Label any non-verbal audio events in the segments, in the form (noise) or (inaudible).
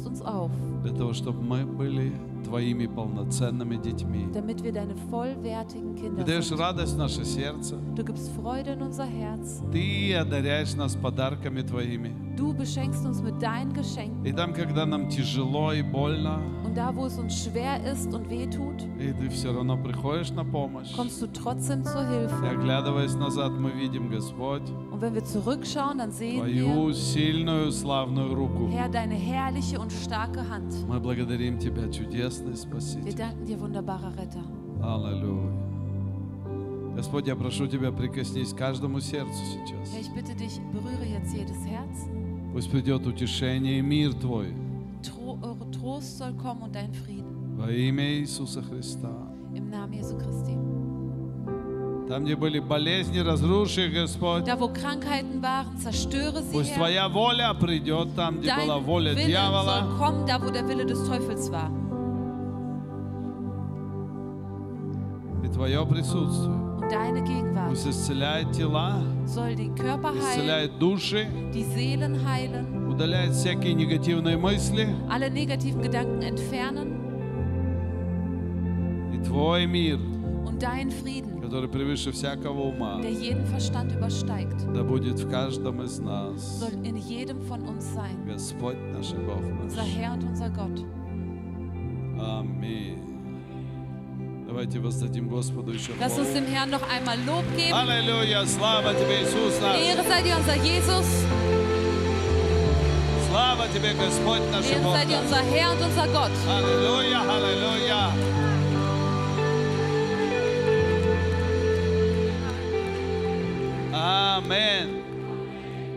baust uns auf, для того, чтобы мы были Твоими полноценными детьми. damit wir deine vollwertigen Ты Kinder даешь sind. радость в наше сердце. Du gibst Freude in unser Herz. Ты одаряешь нас подарками Твоими. Du beschenkst uns mit deinen Geschenken. И там, когда нам тяжело и больно, Und da, wo es uns schwer ist und weh tut, и ты все равно приходишь на помощь. kommst du trotzdem zur И Hilfe. оглядываясь назад, мы видим, Господь, Und wenn wir zurückschauen, dann sehen wir, Твою сильную, славную руку. Herr, deine herrliche und starke Hand. Мы благодарим Тебя, чудесный Wir Спаситель. danken dir, wunderbarer Retter. Аллилуйя. Господь, я прошу Тебя, прикоснись к каждому сердцу Herr, сейчас. ich bitte dich, berühre jetzt jedes Herz. Пусть придет утешение и мир Твой Tro eure Trost soll kommen und dein Frieden. во имя Иисуса Христа. Im Namen Jesu Christi. Там, где были болезни, разруши их, Господь. Da, wo Krankheiten waren, zerstöre sie, Пусть Herr. Твоя воля придет там, где была Dein воля Wille soll дьявола. kommen, da, wo der Wille des Teufels war. И Твое присутствие. Und deine Gegenwart Пусть исцеляет тела, soll Körper heilen, исцеляет души, die Seelen heilen, удаляет всякие негативные мысли. alle negativen Gedanken entfernen И Твой мир, und dein Frieden, который превыше всякого ума, der jeden Verstand übersteigt, да будет в каждом из нас. soll in jedem von uns sein. Господь наш и Бог Unser наш. Herr und unser Gott. Аминь. Давайте воздадим Господу еще Lass uns dem Herrn noch einmal Lob geben. Аллилуйя! Слава Тебе, Иисус наш! Ehre sei dir, unser Jesus. Слава Тебе, Господь наш и Ehre Бог sei dir, наш! unser Herr und unser Gott. Аллилуйя! Аллилуйя! Аминь.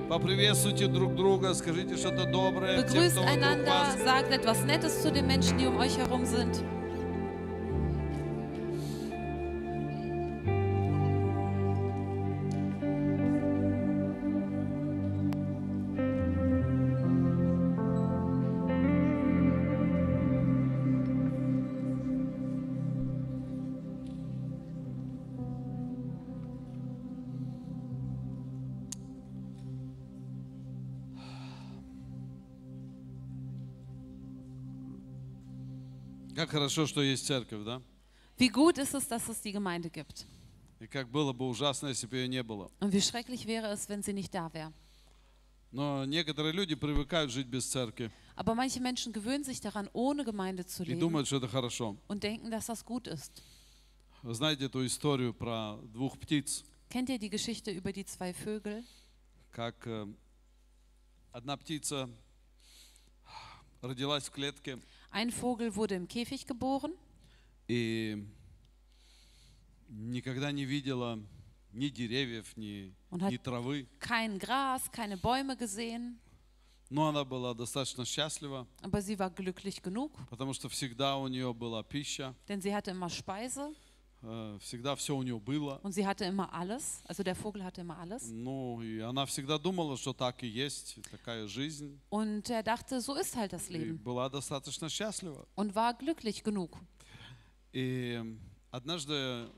Поприветствуйте друг друга, скажите что-то доброе тем, Begrüßt кто вокруг einander, вас. sagt etwas Nettes zu den Menschen, die um euch herum sind. Как хорошо, что есть церковь, да? Wie gut ist es, dass es die Gemeinde gibt. И как было бы ужасно, если бы ее не было. Und wie schrecklich wäre es, wenn sie nicht da wäre. Но некоторые люди привыкают жить без церкви Aber manche Menschen gewöhnen sich daran, ohne Gemeinde zu и leben думают, что это хорошо. und denken, dass das gut ist. Вы знаете эту историю про двух птиц, Kennt ihr die Geschichte über die zwei Vögel? как э, одна птица родилась в клетке Ein Vogel wurde im Käfig geboren и никогда не видела ни деревьев, ни, Он hat- ни травы. kein Gras, keine Bäume gesehen, Но она была достаточно счастлива, aber sie war glücklich genug, потому что всегда у нее была пища, denn sie hatte immer Speise э, Всегда все у нее было. und sie hatte immer alles. Also der Vogel hatte immer alles. Ну, и она всегда думала, что так и есть, такая жизнь. Und er dachte, so ist halt das И Leben была достаточно счастлива. und war glücklich genug. И однажды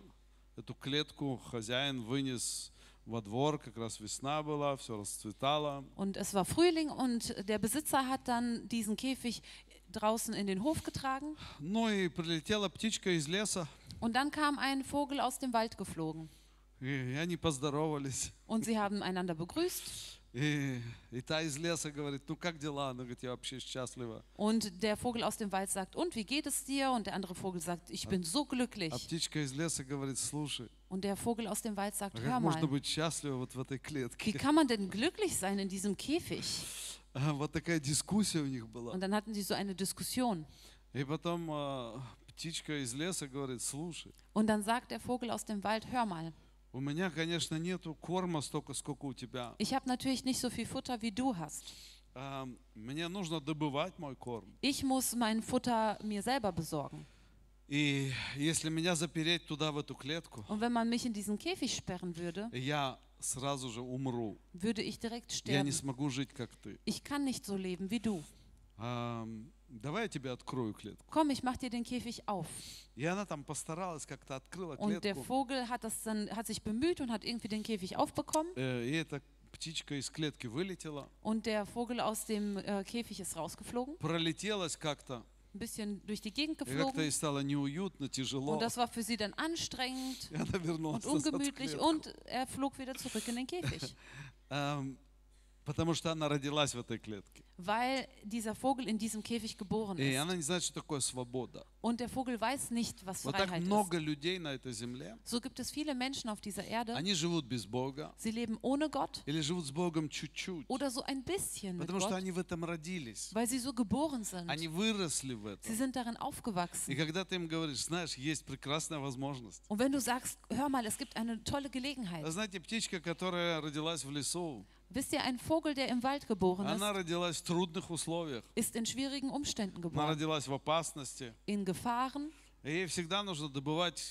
эту клетку хозяин вынес во двор, как раз весна была, все расцветало. Und es war Frühling und der Besitzer hat dann diesen Käfig draußen in den Hof getragen. Ну и прилетела птичка из леса, Und dann kam ein Vogel aus dem Wald geflogen. и они поздоровались. Und sie haben einander begrüßt. И, и та из леса говорит, ну как дела? Она говорит, я вообще счастлива. Und der Vogel aus dem Wald sagt, und wie geht es dir? Und der andere Vogel sagt, ich bin so glücklich. А птичка из леса говорит, слушай, Und der Vogel aus dem Wald sagt, а hör как можно mal, быть счастливым вот в этой wie клетке? kann man denn glücklich sein in diesem Käfig? А, Вот такая дискуссия у них была. Und dann hatten sie so eine Diskussion. И потом а, птичка из леса говорит, слушай, Und dann sagt der Vogel aus dem Wald, hör mal, у меня, конечно, нету корма столько, сколько у тебя. ich habe natürlich nicht so viel Futter, wie du hast. А, Мне нужно добывать мой корм. Ich muss mein Futter mir selber besorgen. И если меня запереть туда, в эту клетку, Und wenn man mich in diesen Käfig sperren würde, я сразу же умру. würde ich direkt Я не sterben. смогу жить, как ты. Ich kann nicht so leben wie du. А, Давай я тебе открою клетку. Komm, ich mach dir den Käfig auf. И она там постаралась, как-то открыла Und der клетку. Vogel hat, das dann, hat sich bemüht und hat irgendwie den Käfig aufbekommen. Э, И эта птичка из клетки вылетела, und der Vogel aus dem äh, Käfig ist rausgeflogen, пролетелась как-то, ein bisschen durch die Gegend и как-то ей geflogen стало неуютно, тяжело. und das war für sie dann anstrengend И она вернулась und назад в ungemütlich клетку. und er flog wieder zurück in den Käfig, (laughs) Эм, Потому что она родилась в этой клетке. weil dieser Vogel in diesem Käfig geboren И ist. она не знает, что такое свобода. Und der Vogel weiß nicht, was Вот так Freiheit ist. много людей на этой земле, So gibt es viele Menschen auf dieser Erde, они живут без Бога sie leben ohne Gott или живут с Богом чуть-чуть, oder so ein bisschen mit потому что Gott, они в этом родились. weil sie so geboren sind. Они выросли в Sie этом. sind darin И aufgewachsen. когда ты им говоришь, знаешь, есть прекрасная возможность. Und wenn du sagst, hör mal, es gibt eine tolle Gelegenheit. Знаете, птичка, которая родилась в лесу, Wisst ihr, ein Vogel, der im Wald geboren она ist, родилась в трудных условиях. ist in schwierigen Umständen Она geboren, родилась в опасности. in Gefahren. И ей всегда нужно добывать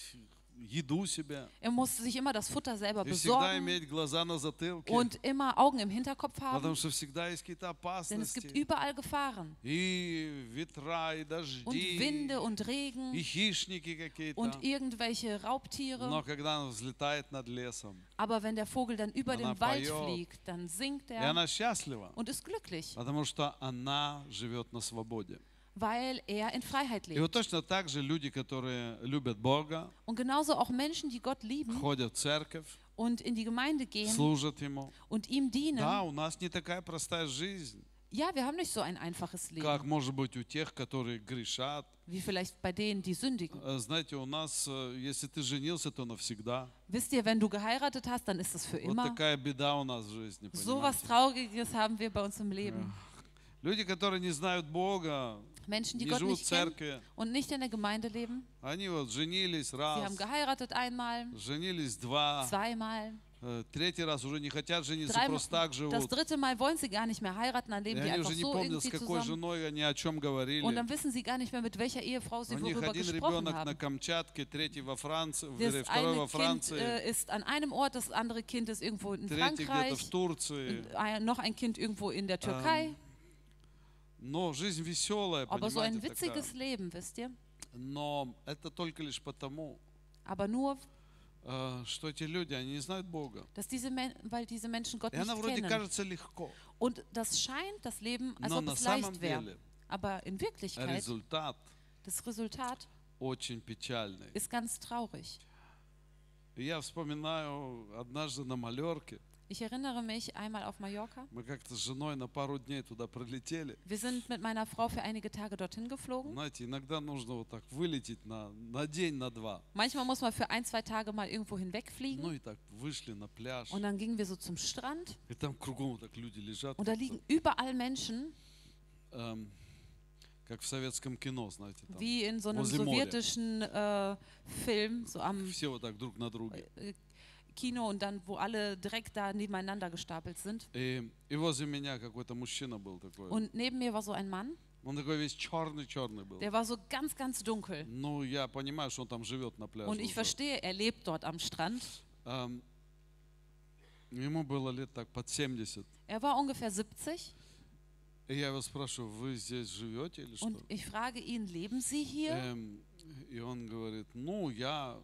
еду себе. Er muss sich immer das Futter selber И всегда besorgen иметь глаза на затылке. und immer Augen im Hinterkopf Потому haben, что всегда есть какие-то denn es gibt опасности. überall Gefahren. И ветра, и Und дожди, Winde und и Regen хищники какие-то. und irgendwelche Raubtiere. Но когда она взлетает над лесом, Aber wenn der Vogel dann über Она den Wald поет. fliegt, dann singt и er она счастлива, und ist glücklich, потому что она живет на свободе. weil er in Freiheit И вот lebt. точно так же люди, которые любят Бога, Und genauso auch Menschen, die Gott lieben ходят в церковь, und in die Gemeinde gehen служат Ему. und ihm Да, dienen. у нас не такая простая жизнь, Ja, wir haben nicht so ein einfaches Leben, как может быть у тех, которые грешат. wie vielleicht bei denen, die sündigen. Э, Знаете, у нас, э, если ты женился, то навсегда. Wisst ihr, wenn du geheiratet hast, dann ist es für Вот immer. такая беда у нас в жизни, So was понимаете? Trauriges haben wir bei uns im Leben. Люди, которые не знают Бога, Menschen, die не Gott живут в nicht kennen церкви, und nicht in der Gemeinde leben. они вот женились Sie раз, haben geheiratet einmal, женились два, zweimal, э, третий раз уже не хотят жениться, dreimal. просто так Das живут. dritte Mal wollen sie gar nicht mehr heiraten, dann И leben die они einfach уже не so помнят, с irgendwie какой zusammen. женой они о чем Und говорили. dann wissen sie gar nicht mehr, mit welcher Ehefrau sie У них worüber один gesprochen ребенок на haben. Камчатке, третий во Франции, Das вернее, второй eine во Kind Франции, äh, ist an einem Ort, das andere Kind ist irgendwo in третий где-то Frankreich, в Турции. und ein, noch ein Kind irgendwo in der Türkei. Но жизнь веселая, Aber so ein понимаете, такая. witziges Leben, wisst ihr? Но это только лишь потому, Aber nur, э, что эти люди, они не знают Бога. dass diese weil diese Menschen Gott И она вроде kennen. кажется легко, Und das scheint das Leben, als но ob на es leicht wäre. Aber in Wirklichkeit, результат das Resultat очень печальный. ist ganz traurig. И я вспоминаю однажды на Малерке, Ich erinnere mich einmal auf Mallorca. мы как-то с женой на пару дней туда прилетели. Wir sind mit meiner Frau für einige Tage dorthin geflogen. Знаете, иногда нужно вот так вылететь на, на день, на два. Manchmal muss man für ein, zwei Tage mal irgendwo Ну hinwegfliegen. и так вышли на пляж. Und dann gingen wir so zum Strand И там кругом вот так люди лежат. und da liegen überall Menschen, эм, как в советском кино, знаете, там. wie in so einem Возле моря. sowjetischen äh, Film, so am Все вот так друг на друге. äh, Kino und dann, wo alle direkt da nebeneinander gestapelt sind. И, и возле меня какой-то мужчина был такой. Und neben mir war so ein Mann, Он такой весь черный-черный был. der war so ganz, ganz dunkel. Ну, я понимаю, что он там живет на пляже. Und ich уже. verstehe, er lebt dort am Strand. Эм, ему было лет так под 70. Er war ungefähr 70 И я его спрашиваю, вы здесь живете или что? und ich frage ihn, leben Sie hier? Эм, и он говорит, ну, я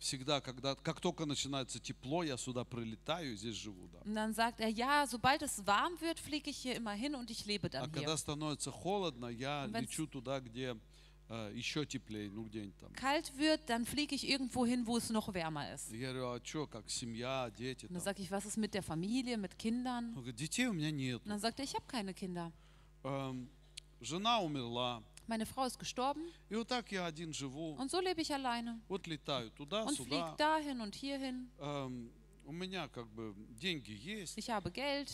всегда, когда, как только начинается тепло, я сюда прилетаю и здесь живу, да. Und dann sagt er, ja, sobald es warm wird, fliege ich hier immer hin und ich lebe А dann когда hier. становится холодно, я Und wenn's- лечу туда, где э, еще теплее, ну где-нибудь там. Kalt wird, dann fliege ich irgendwo hin, wo es noch wärmer ist. И Я говорю, а что, как семья, дети Und dann там? sage ich, was ist mit der Familie, mit Kindern? Он говорит, детей у меня нет. Und dann sagt er, ich habe keine Kinder. Эм, жена умерла. Meine Frau ist gestorben И вот так я один живу. und so lebe ich alleine. Вот летаю туда, Und сюда. fliege dahin und hierhin. Эм, у меня как бы деньги есть. Ich habe Geld.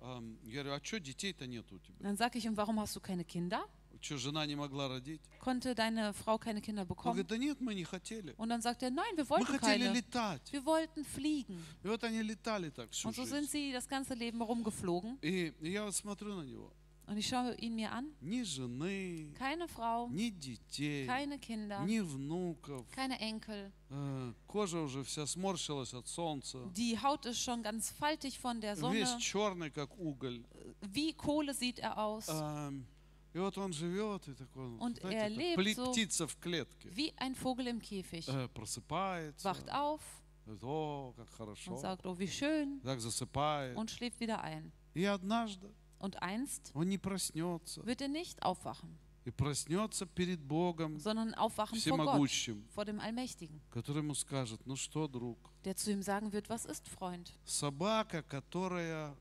Эм, я говорю, а что детей-то нет у тебя? Und dann sage ich, und warum hast du keine Kinder? Что, жена не могла родить? Konnte deine Frau keine Kinder Он bekommen? говорит, да нет, мы не хотели. Und dann sagt er, nein, wir Мы wollten хотели keine. летать. Wir wollten fliegen. И вот они летали так всю Und so sind жизнь. sie das ganze Leben rumgeflogen. И, и я вот смотрю на него. Und ich schaue ihn mir an. Ни жены, Keine Frau, ни детей, keine Kinder, ни внуков. keine Enkel. Э, Кожа уже вся сморщилась от солнца. Die Haut ist schon ganz faltig von der Весь Sonne. черный, как уголь. Wie Kohle sieht er aus. Эм, И вот он живет, и такой, ну, Und знаете, er как lebt пли- so. птица в клетке. Wie ein Vogel im Käfig. Э, Просыпается, Wacht auf, Говорит, о, как und хорошо. sagt, oh, wie schön, Так засыпает. und schläft wieder ein. И однажды Und einst он не проснется. wird er nicht aufwachen, И проснется перед Богом sondern aufwachen vor Gott, всемогущим, vor dem Allmächtigen, который ему скажет, ну что, друг, der zu ihm sagen wird, was ist, Freund? собака, которая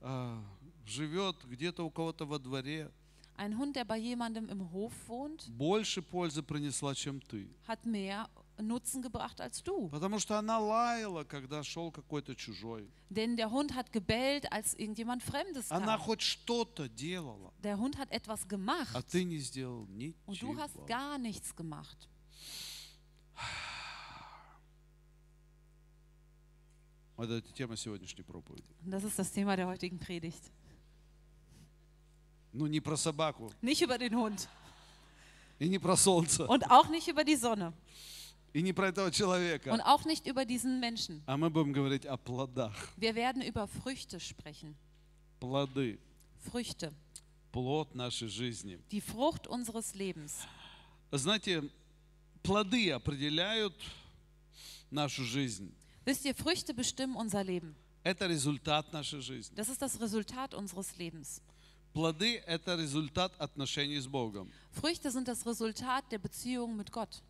а, живет где-то у кого-то во дворе, Ein Hund, der bei jemandem im Hof wohnt, больше пользы принесла, чем ты. hat mehr Nutzen gebracht als du. Потому что она лаяла, когда шел какой-то чужой. Denn der Hund hat gebellt, als irgendjemand Fremdes Она kam. хоть что-то делала, Der Hund hat etwas gemacht а ты не сделал und du hast ничего. gar nichts gemacht. (sighs) Вот это тема сегодняшней проповеди. Und das ist das Thema der heutigen Predigt. Ну не про собаку Nicht über den Hund и не про солнце und auch nicht über die Sonne и не про этого und человека, auch nicht über diesen Menschen. а мы будем говорить о плодах. Wir werden über Früchte sprechen. Плоды, Früchte, плод нашей жизни. die Frucht unseres Lebens. Знаете, плоды определяют нашу жизнь. Wisst ihr, Früchte bestimmen unser Leben. Это результат нашей жизни. Das ist das Resultat unseres Lebens. Плоды – это результат отношений с Богом. Früchte sind das Resultat der Beziehung mit Gott.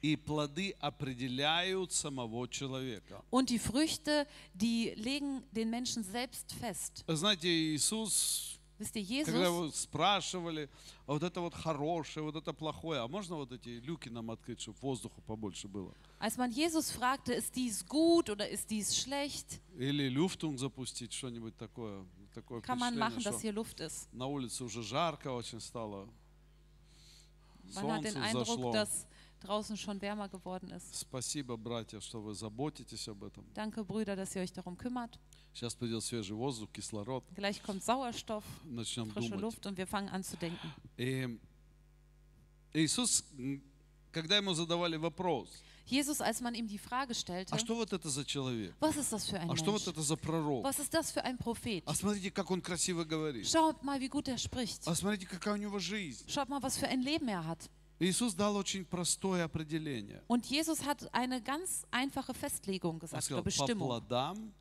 И плоды определяют самого человека. Und die Früchte, die legen den Menschen selbst fest. Знаете, Иисус, Wisst ihr, когда Jesus, его спрашивали, а вот это вот хорошее, вот это плохое, а можно вот эти люки нам открыть, чтобы воздуха побольше было? als man Jesus fragte, ist dies gut oder ist dies schlecht, Или люфтунг запустить, что-нибудь такое. Такое kann man machen, dass hier Luft ist. на улице уже жарко очень стало. Man hat den Солнце Eindruck, зашло. dass draußen schon wärmer geworden ist. Спасибо, братья, что вы заботитесь об этом. Danke, Brüder, dass ihr euch darum kümmert. Сейчас придет свежий воздух, кислород, Gleich kommt Sauerstoff, начнем frische думать. Luft und wir fangen an zu denken. И Иисус, м, когда ему задавали вопрос, Jesus, als man ihm die Frage stellte, а что вот это за человек? was ist das für ein А что вот Mensch? это за пророк? Was ist das für ein Prophet? А смотрите, как он красиво говорит. Schaut mal, wie gut er spricht. А смотрите, какая у него жизнь. Schaut mal, was für ein Leben er hat. Иисус дал очень простое определение. Und Jesus hat eine ganz einfache Festlegung gesagt сказал, oder по Bestimmung. плодам,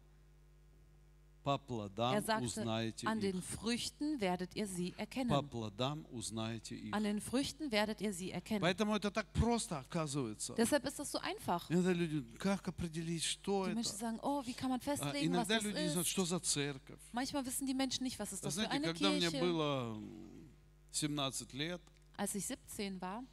по плодам Er sagte, узнаете an den Früchten werdet ihr sie По erkennen. плодам узнаете их. An den Früchten werdet ihr sie erkennen. Поэтому это так просто оказывается. Deshalb ist das so einfach. Иногда люди, как определить, что Die это? Menschen sagen, oh, wie kann man А festlegen, was Иногда das люди не знают, ist? что за церковь. Manchmal wissen die Menschen nicht, was ist das für Знаете, eine когда мне Kirche. было м, 17 лет, Als ich 17 war,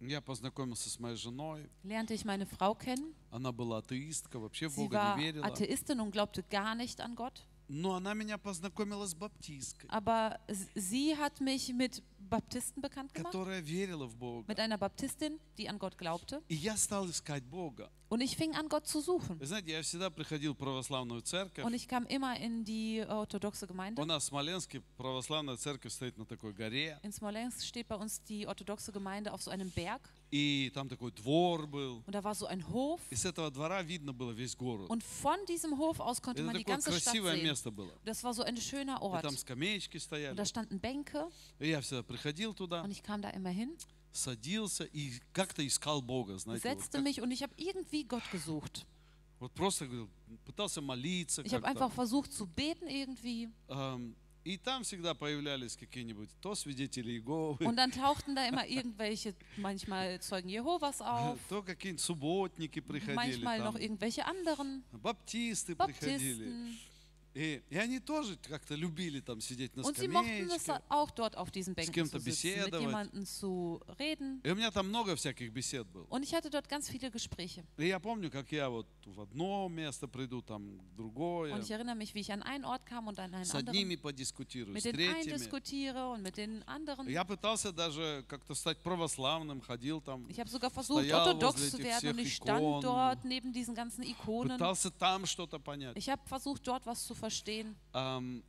я познакомился с моей женой. lernte ich meine Frau kennen. Она была атеистка, вообще в Sie Бога war не верила. Atheistin und glaubte gar nicht an Gott. Но она меня познакомила с баптисткой, Aber s- sie hat mich mit Baptisten bekannt gemacht, которая верила в Бога. mit einer Baptistin, die an Gott glaubte. И я стал искать Бога. Und ich fing an, Gott zu suchen. Вы знаете, я всегда приходил в православную церковь. Und ich kam immer in die äh, orthodoxe У Gemeinde. нас в Смоленске православная церковь стоит на такой горе. In Smolensk steht bei uns die orthodoxe Gemeinde auf so einem Berg. И там такой двор был. Und da war so ein Hof. И с этого двора видно было весь город. Und von diesem Hof aus konnte Это man die такое ganze Stadt красивое sehen. место было. Das war so ein schöner И Ort. там скамеечки Und стояли. da standen Bänke И я всегда приходил туда, und ich kam da immer hin, садился и как-то искал Бога, знаете. Вот, setzte как- mich und ich habe irgendwie Gott gesucht. вот просто говорил, пытался молиться Ich habe как-то. einfach versucht zu beten irgendwie. Ам, И там всегда появлялись какие-нибудь то свидетели Иеговы, Und dann (laughs) tauchten da immer irgendwelche, manchmal Zeugen Jehovas auf, то какие-нибудь субботники приходили, manchmal там, noch irgendwelche anderen, баптисты приходили. И, и они тоже как-то любили там сидеть на скамеечке. auch dort auf diesen Bänken кем-то беседовать. zu reden. И у меня там много всяких бесед было. Und ich hatte dort ganz viele Gespräche. И я помню, как я вот в одно место приду, там в другое, Und ich erinnere mich, wie ich an einen Ort kam und an einen с anderen, одними подискутирую, mit с den einen третьими. diskutiere und mit den anderen. Я пытался даже как-то стать православным, ходил там, Ich habe sogar versucht, Стоял orthodox возле zu этих werden und всех ich stand икон. dort neben diesen ganzen Ikonen. пытался там что-то понять. Ich habe versucht, dort was zu verstehen. Ам,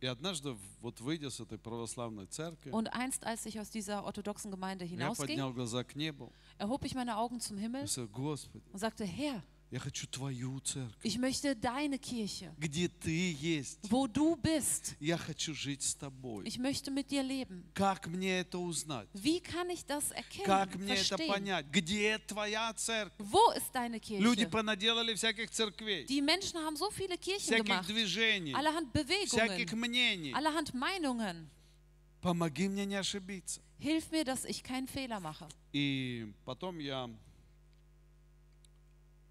И однажды, в- вот выйдя с этой православной церкви, Und einst, als ich aus dieser orthodoxen Gemeinde я hinausging, поднял глаза к небу erhob ich meine Augen zum и Himmel сказал, Господи, und sagte, Herr, Я хочу твою церковь, Ich möchte deine Kirche, где ты есть. wo du bist. Я хочу жить с тобой. Ich möchte mit dir leben. Как мне это узнать? Wie kann ich das erkennen, Как мне это verstehen? понять? Где твоя церковь? Wo ist deine Люди Kirche? понаделали всяких церквей, Die Menschen haben so viele Kirchen всяких gemacht, движений, allerhand всяких Bewegungen, мнений. allerhand Meinungen. Помоги мне не ошибиться. Hilf mir, dass ich keinen Fehler mache. И потом я,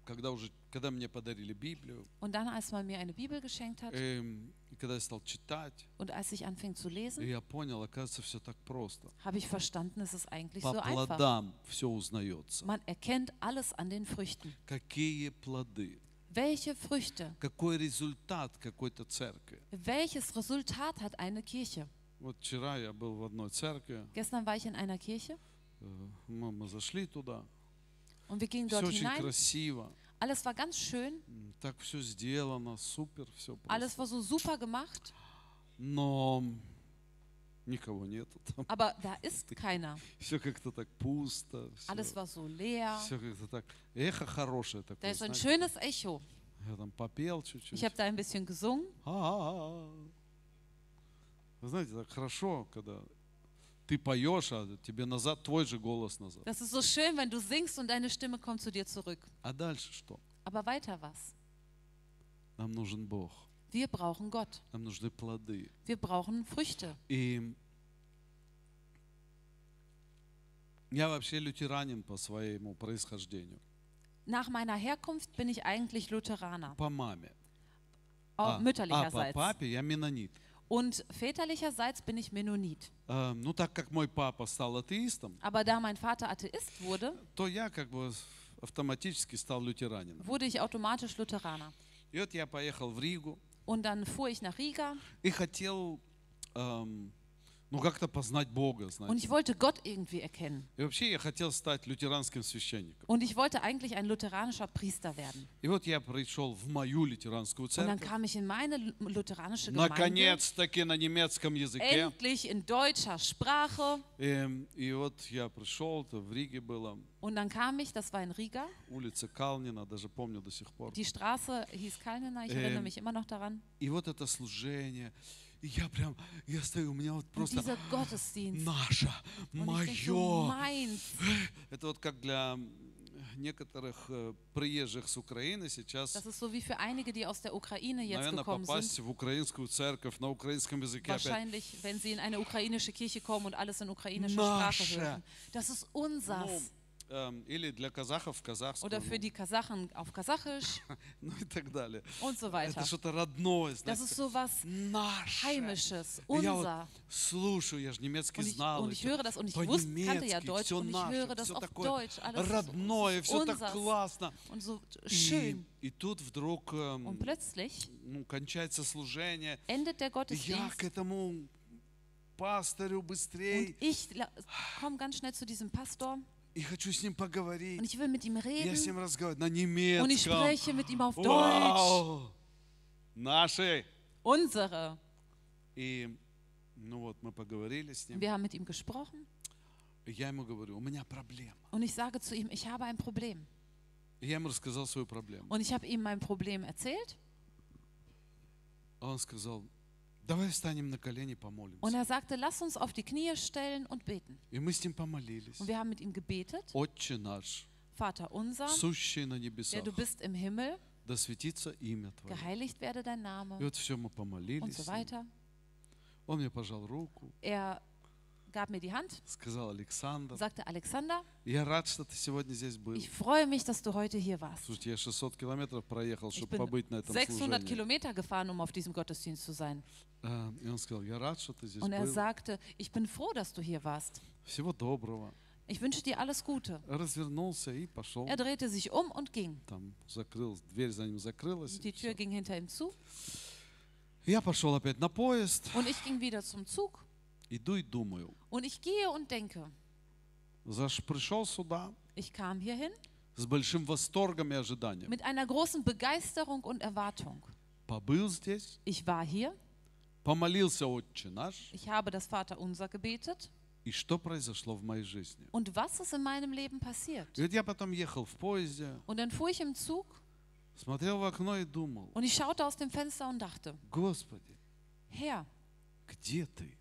когда уже, когда мне подарили Библию, Und dann, als man mir eine Bibel geschenkt hat эм, и когда я стал читать, und als ich anfing zu lesen, я понял, оказывается, все так просто. habe ich verstanden, es ist eigentlich По so einfach. плодам все узнается. Man erkennt alles an den Früchten. Какие плоды? Welche Früchte, Какой результат какой-то церкви? welches Resultat hat eine Kirche? Вот вчера я был в одной церкви, Gestern war ich in einer Kirche э, мы зашли туда, und wir gingen все dort очень hinein. красиво, Alles war ganz schön, так все сделано, супер, все alles просто. war so super gemacht, Но никого нету там, aber da ist (laughs) keiner. все как-то так пусто, Alles все, war so leer. как-то так, эхо хорошее Da такое, ist ein schönes Echo. я там попел чуть-чуть. Ich habe da ein bisschen gesungen. А-а-а. Вы знаете, так хорошо, когда ты поешь, а тебе назад твой же голос назад. Das ist so schön, wenn du singst und deine Stimme kommt zu dir zurück. А дальше что? Aber weiter was? Нам нужен Бог, Wir brauchen Gott. нам нужны плоды. Wir brauchen Früchte. И я вообще лютеранин по своему происхождению, Nach meiner Herkunft bin ich eigentlich Lutheraner, по маме. oh, а, а по mütterlicherseits. папе я менонит. Und väterlicherseits bin ich Mennonit. Э, Ну, так как мой папа стал атеистом, Aber da mein Vater Atheist wurde, то я как бы автоматически стал лютеранином. wurde ich automatisch Lutheraner. И вот я поехал в Ригу Und dann fuhr ich nach Riga и хотел, эм, ну, как-то познать Бога, und знаете. ich wollte Gott irgendwie erkennen. И вообще я хотел стать лютеранским священником. Und ich wollte eigentlich ein lutheranischer Priester werden. И вот я пришел в мою лютеранскую Und dann церковь. kam ich in meine lu- lutheranische Gemeinde. Наконец-таки на немецком языке. Endlich in deutscher Sprache. Эм, И вот я пришел, это в Риге было, Und dann kam ich, das war in Riga. улица Калнина, даже помню до сих пор. Die Straße hieß Kalnina, ich Ähm, erinnere mich immer noch daran. И вот это служение, И я прям, я стою, у меня вот просто наше, so, мое. Это вот как для некоторых э, приезжих с Украины сейчас, Das ist so wie für einige, die aus der Ukraine jetzt наверное, gekommen попасть sind. в украинскую церковь на украинском языке опять. Wahrscheinlich, wenn sie in eine ukrainische Kirche kommen und alles in ukrainischer Sprache hören. Das ist Ну, unsers. Эм, или для казахов казахскую, Oder für die Kasachen auf Kasachisch ну и так далее. und so weiter. Это что-то родное, Das знаете, ist so was наше. Heimisches, И я вот unser. слушаю, я же немецкий Und ich, знал. und и ich höre das und ich wusste, kannte ja Deutsch und ich höre das auf Deutsch. Alles родное, ist все так классно. und so И, schön. и тут вдруг эм, Und plötzlich ну, кончается служение. endet der И Я Gottesdienst к этому пастырю und быстрее ich komme ganz schnell zu diesem Pastor и хочу с ним und поговорить. ich will mit ihm Я с reden ним разговариваю на und ich немецком. spreche mit ihm auf Deutsch. Вау! Наши. Unsere. И ну вот мы поговорили с ним. Wir haben mit ihm gesprochen И я ему говорю, у меня проблема. und ich sage zu ihm, ich habe ein Problem. И я ему рассказал свою проблему. Und ich habe ihm mein Problem erzählt А он сказал, und помолимся. er sagte, lass uns auf die Knie stellen und beten. И мы с ним помолились. Und wir haben mit ihm gebetet. Отче наш, Vater unser, сущий на der небесах, du bist im Himmel, да светится имя Твое. geheiligt werde dein И Name вот все, мы und помолились. so с ним. weiter. Он мне пожал руку, Er gab mir die Hand, сказал, Александр, sagte Alexander, я рад, что ты сегодня здесь был. ich freue mich, dass du heute hier warst. Слушайте, я 600 километров проехал, Ich чтобы bin побыть на этом 600 служении. Kilometer gefahren, um auf diesem Gottesdienst zu sein. А, И он сказал, я рад, что ты здесь Und er был. sagte, ich bin froh, dass du hier warst. Всего доброго. Ich wünsche dir alles Gute. Развернулся и пошел. Er drehte sich um und ging. Там закрыл, дверь за ним закрылась. Die и Tür всё. ging hinter ihm zu Я пошел опять на поезд. und ich ging wieder zum Zug. Иду и думаю. Und ich gehe und denke, Заш пришел сюда ich kam hierhin с большим восторгом и ожиданием. mit einer großen Begeisterung und Erwartung. Побыл здесь, Ich war hier, Помолился Отче наш. ich habe das Vaterunser gebetet. И что произошло в моей жизни? Und was ist in meinem Leben passiert? И вот я потом ехал в поезде, Und dann fuhr ich im Zug Смотрел в окно и думал, Und ich schaute aus dem Fenster und dachte, Господи, Herr, где ты?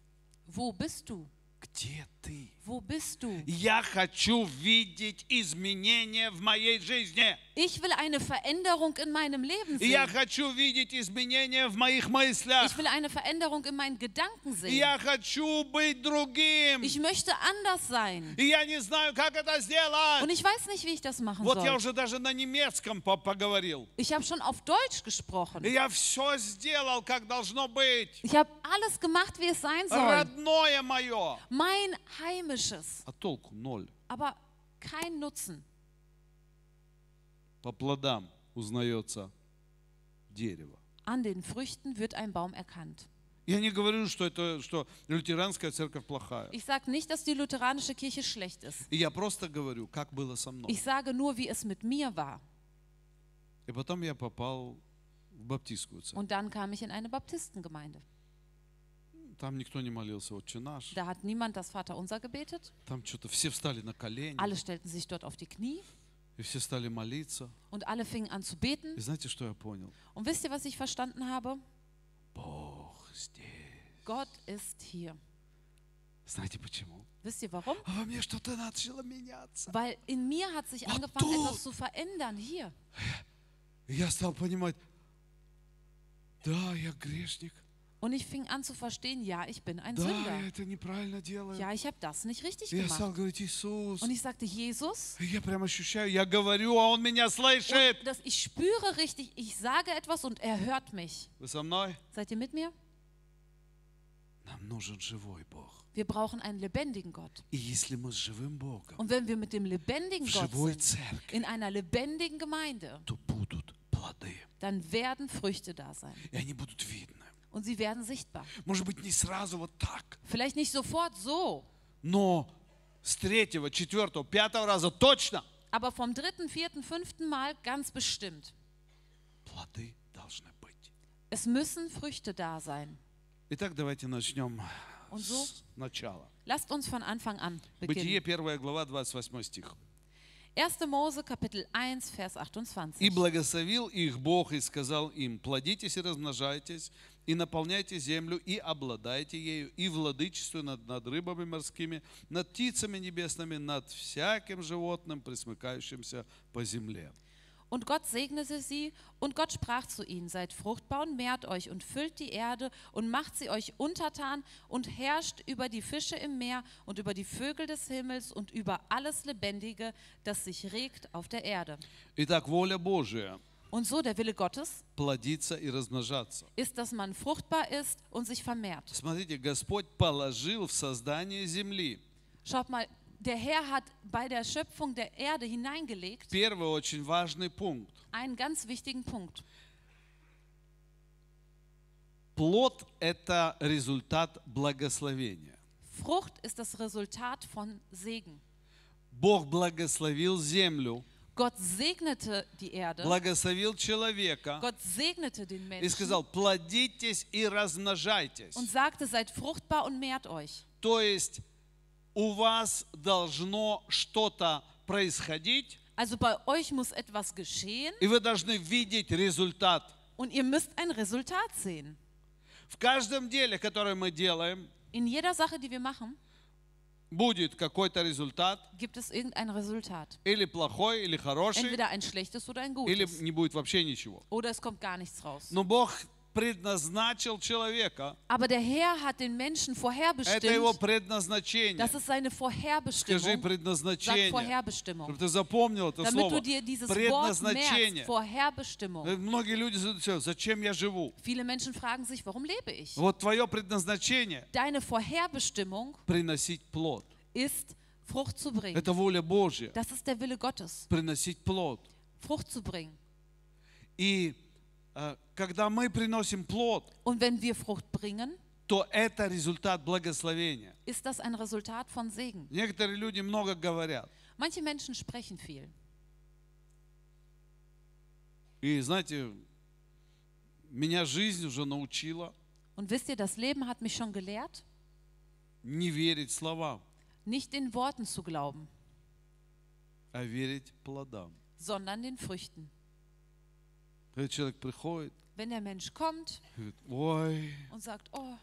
wo bist du? Где ты? Wo bist du? Я хочу видеть изменения в моей жизни. Ich will eine Veränderung in meinem Leben И Я sehen. хочу видеть изменения в моих мыслях. Ich will eine Veränderung in meinen Gedanken И sehen. Я хочу быть другим. Ich möchte anders sein. И я не знаю, как это сделать. Und ich weiß nicht, wie ich das machen Вот я soll. уже даже на немецком по- поговорил. Ich habe schon auf Deutsch gesprochen. И я все сделал, как должно быть. Ich habe alles gemacht, wie es sein soll. Родное мое. Mein heimisches. А толку ноль. Aber kein Nutzen. По плодам узнается дерево. An den Früchten wird ein Baum erkannt. Я не говорю, что, это, что лютеранская церковь плохая. Ich sage nicht, dass die lutheranische Kirche schlecht ist. И я просто говорю, как было со мной. Ich sage nur, wie es mit mir war. И потом я попал в баптистскую церковь. Und dann kam ich in eine Baptistengemeinde. Там никто не молился «Отче наш». Da hat niemand das Vaterunser gebetet. Там что-то все встали на колени, Alle stellten sich dort auf die Knie И все стали молиться. und alle fingen an zu beten. И знаете, что я понял? Und wisst ihr, was ich verstanden habe? Бог здесь. Gott ist hier. Знаете почему? Wisst ihr warum? А во мне что-то начало меняться. Weil in mir hat sich Ach, angefangen, du. etwas zu verändern. Hier. Я стал понимать, да, я грешник. Und ich fing an zu verstehen, ja, ich bin ein Sünder. Ja, ich habe das nicht richtig gemacht. und ich sagte, Jesus, dass ich spüre richtig, ich sage etwas und er hört mich. Seid ihr mit mir? Wir brauchen einen lebendigen Gott. und wenn wir mit dem lebendigen Gott sind, in einer lebendigen Gemeinde, dann werden Früchte da sein. И они будут видны. Und sie werden sichtbar. Может быть, не сразу вот так, Vielleicht nicht sofort so, но с третьего, четвертого, пятого раза точно aber vom dritten, vierten, fünften Mal ganz bestimmt. плоды должны быть. Es müssen Früchte da sein. Итак, давайте начнем Und so? с начала. Lasst uns von Anfang an Бытие, beginnen. 1 глава, 28 стих. 1. Mose, Kapitel 1, Vers «И 28. благословил их Бог и сказал им, плодитесь и размножайтесь, и наполняйте землю, и обладайте ею, и владычествуй над, над рыбами морскими, над птицами небесными, над всяким животным, присмыкающимся по земле». Und Gott segnete sie, und Gott sprach zu ihnen, seid fruchtbar und mehrt euch und füllt die Erde und macht sie euch untertan und herrscht über die Fische im Meer und über die Vögel des Himmels und über alles Lebendige, das sich regt auf der Erde. Итак, воля Божия Und so der Wille Gottes – плодиться и размножаться. ist, dass man fruchtbar ist und sich vermehrt. Смотрите, Господь положил в создание земли. Schaut mal, der Herr hat bei der Schöpfung der Erde hineingelegt Первый очень важный пункт. einen ganz wichtigen Punkt. Плод – это результат благословения. Frucht ist das Resultat von Segen. Бог благословил землю, Gott segnete die Erde. благословил человека Gott segnete den и Menschen сказал, плодитесь и размножайтесь. und sagte, seid fruchtbar und mehrt euch. То есть у вас должно что-то происходить, Also bei euch muss etwas geschehen и вы должны видеть результат. und ihr müsst ein Resultat sehen. В каждом деле, которое мы делаем, In jeder Sache, die wir machen, будет какой-то результат, gibt es irgendein Resultat. или плохой, или хороший, Entweder ein schlechtes oder ein или gutes. не будет вообще ничего. Oder es kommt gar nichts raus. Но Бог предназначил человека, Aber der Herr hat den Menschen это его vorherbestimmt. предназначение. Das ist seine Скажи Vorherbestimmung. Sag предназначение. Vorherbestimmung. Чтобы ты запомнил это Damit слово. du dir dieses Wort Предназначение. merkst. Vorherbestimmung. Э, Многие люди задают зачем я живу? Viele Menschen fragen sich, warum lebe ich? Вот твое предназначение Deine Vorherbestimmung приносить плод. ist, Frucht zu bringen. Это воля Божья. Das ist der Wille Gottes, Приносить плод. Frucht zu bringen. И э, когда мы приносим плод, Und wenn wir Frucht bringen, то это результат благословения. ist das ein Resultat von Segen. Некоторые люди много говорят. Manche Menschen sprechen viel. И знаете, меня жизнь уже научила Und wisst ihr, das Leben hat mich schon gelehrt, не верить словам, nicht den Worten zu glauben, а верить плодам. sondern den Früchten. Когда человек приходит, wenn der Mensch kommt говорит, ой, und sagt, oh,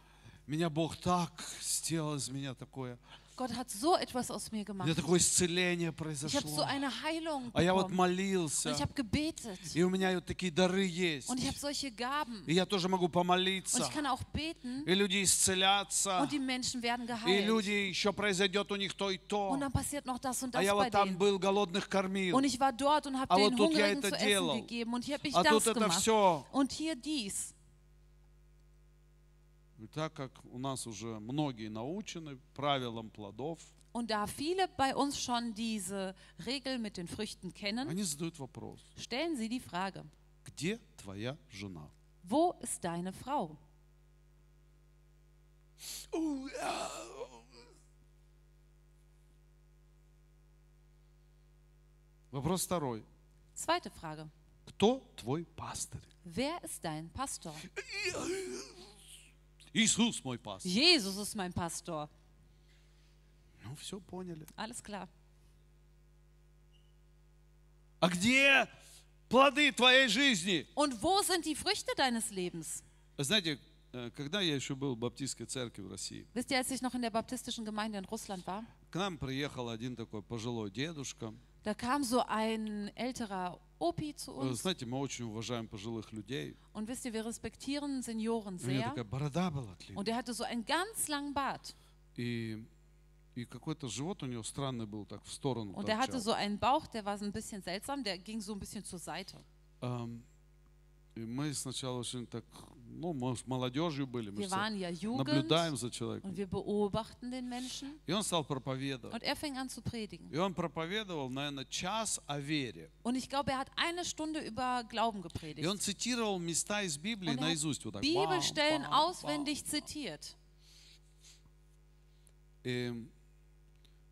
меня Бог так сделал из меня такое. Gott hat so etwas aus mir gemacht. такое исцеление Ich habe so произошло. eine Heilung А я вот bekommen. Und молился. ich habe gebetet. И у меня вот такие дары есть. Und ich habe solche Gaben. И я тоже могу Und помолиться. ich kann auch beten. И люди исцелятся. Und die Menschen werden И geheilt. люди, еще произойдет у них то и то. Und dann passiert noch das und А das я bei вот там был, голодных кормил. Und ich war dort und habe А den вот я Hungrigen zu essen делал. gegeben. Und hier habe ich А das gemacht. все. Und hier dies. И так как у нас уже многие научены правилам плодов, Und da viele bei uns schon diese Regel mit den Früchten kennen, они задают вопрос, stellen sie die Frage, где твоя жена? wo ist deine Frau? Вопрос второй. Zweite Frage, Кто твой пастырь? wer ist dein Pastor? Иисус мой. Jesus ist mein Pastor. Ну, все поняли. Alles klar. А где плоды твоей жизни? Und wo sind die Früchte deines Lebens? Знаете, э, когда я еще был в баптистской церкви в России, Wisst ihr, als ich noch in der baptistischen Gemeinde in Russland war, к нам приехал один такой пожилой дедушка. da kam so ein älterer Opi zu Э, uns. Знаете, мы очень уважаем пожилых людей. Und wisst ihr, wir respektieren Senioren У него sehr. такая борода была длинная. Und er hatte so einen ganz langen Bart. И, и какой-то живот у него странный был, так в сторону Und er hatte so einen Bauch, der war so ein bisschen seltsam, der ging so ein bisschen zur Seite. Ам, И мы сначала очень так, ну, мы с молодежью были, мы Wir все waren ja Jugend наблюдаем за человеком. und wir beobachten den Menschen. И он стал проповедовать. Und er fing an zu predigen. И он проповедовал, наверное, час о вере. Und ich glaube, er hat eine Stunde über Glauben И он gepredigt. цитировал места из Библии Und er hat наизусть. Вот так. Бам, Bibelstellen бам, auswendig бам. zitiert. И,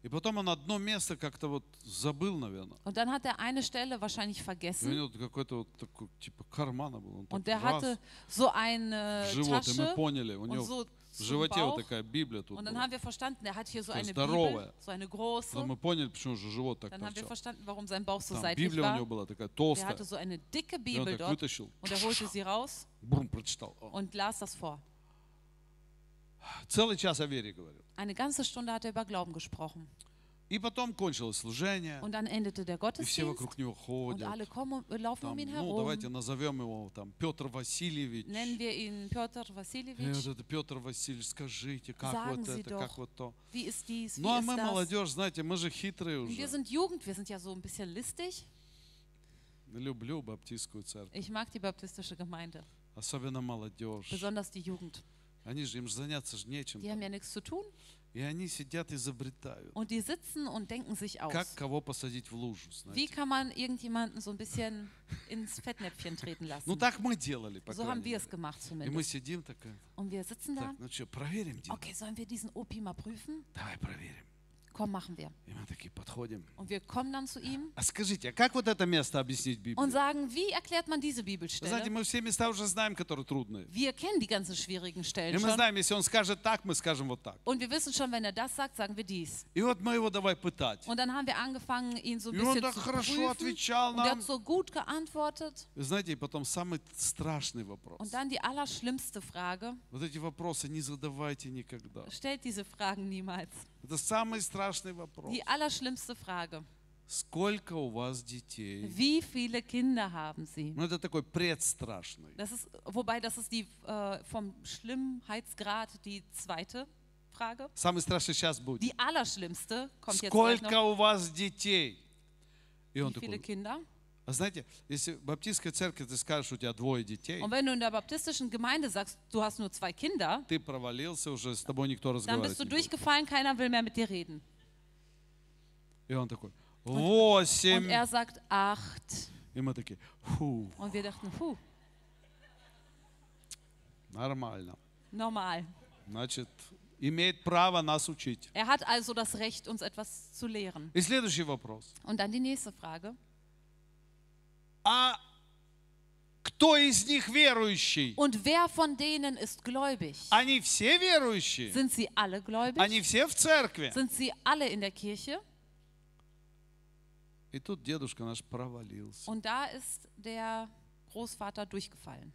и потом он одно место как-то вот забыл, наверное. Und dann hat er eine Stelle wahrscheinlich И у vergessen. него какой-то вот такой, типа кармана был. Он Und раз hatte so eine живот, и мы Tasche поняли, у него so в животе вот такая Библия тут Und dann была. haben wir verstanden, er hat hier so eine здоровая. Bibel, so eine Потом große. мы поняли, почему же живот так Dann haben wir verstanden, warum sein Bauch so Там seitlich Библия у war. него была такая Er толстая. hatte so eine dicke Bibel dort вытащил, und er holte sie raus брум, прочитал. Und las das vor. Целый час о вере говорил. Eine ganze Stunde hat er über Glauben gesprochen. И потом кончилось служение, Und dann endete der и все Gottesdienst вокруг него und ходят. alle kommen, und laufen Там, um ihn ну, herum. давайте назовем его там Петр Васильевич. Nennen wir ihn И вот Wasiljewitsch. это Петр Васильевич, скажите, как Sagen вот Sie это, как doch. вот то. Wie ist dies? Wie Ну а ist мы das? молодежь, знаете, мы же хитрые Und wir уже. sind Jugend, wir sind ja so ein bisschen listig. Люблю баптистскую церковь. Ich mag die baptistische Gemeinde, Особенно молодежь. besonders die Jugend. Они же, им же заняться же нечем. Die haben ja nichts zu tun И они сидят и изобретают. und die sitzen und denken sich aus. Как кого посадить в лужу, Wie знаете. kann man irgendjemanden so ein bisschen ins Fettnäpfchen treten lassen? Ну так мы делали, по So haben wir es gemacht И мы zumindest. сидим такая, Und wir sitzen da. так, ну что, проверим, Дин? Okay, sollen wir diesen OP mal prüfen? Давай проверим. Komm, machen wir. Мы. Und wir kommen dann zu ihm А скажите, а как вот это место объяснить в und Библии? sagen, wie erklärt man diese Вы знаете, Bibelstelle? мы все места уже знаем, которые трудные. Wir kennen die ganzen schwierigen Stellen мы schon. знаем, если он скажет так, мы скажем вот так. Und wir wissen schon, wenn er das sagt, sagen wir dies. И вот мы его давай пытать. Und dann haben wir angefangen, ihn so ein bisschen zu prüfen. отвечал Und er нам. hat so gut geantwortet. Вы знаете, и потом самый страшный вопрос. Und dann die allerschlimmste Frage. Вот эти вопросы не задавайте никогда. Stellt diese Fragen niemals. Это самый страшный вопрос. Die allerschlimmste Frage. Сколько у вас детей? Wie viele Kinder haben Sie? Ну, это такой предстрашный. Das ist, wobei das ist die äh, vom Schlimmheitsgrad die zweite Frage. Самый страшный сейчас будет. Die allerschlimmste kommt jetzt Сколько у вас детей? И он Wie viele такой, Kinder? а знаете, если в баптистской церкви ты скажешь, у тебя двое детей, Und wenn du in der baptistischen Gemeinde sagst, du hast nur zwei Kinder, ты провалился уже, с тобой никто dann разговаривать bist du не будет. durchgefallen, keiner will mehr mit dir reden. И он такой, Und восемь. er sagt acht. И мы такие, фу, Und wir dachten, puh, нормально. normal. Значит, имеет право нас учить. Er hat also das Recht, uns etwas zu lehren. И следующий вопрос. Und dann die nächste Frage. А кто из них верующий? Und wer von denen ist gläubig? Они все верующие? Sind sie alle gläubig? Они все в церкви? Sind sie alle in der Kirche? И тут дедушка наш провалился. Und da ist der Großvater durchgefallen.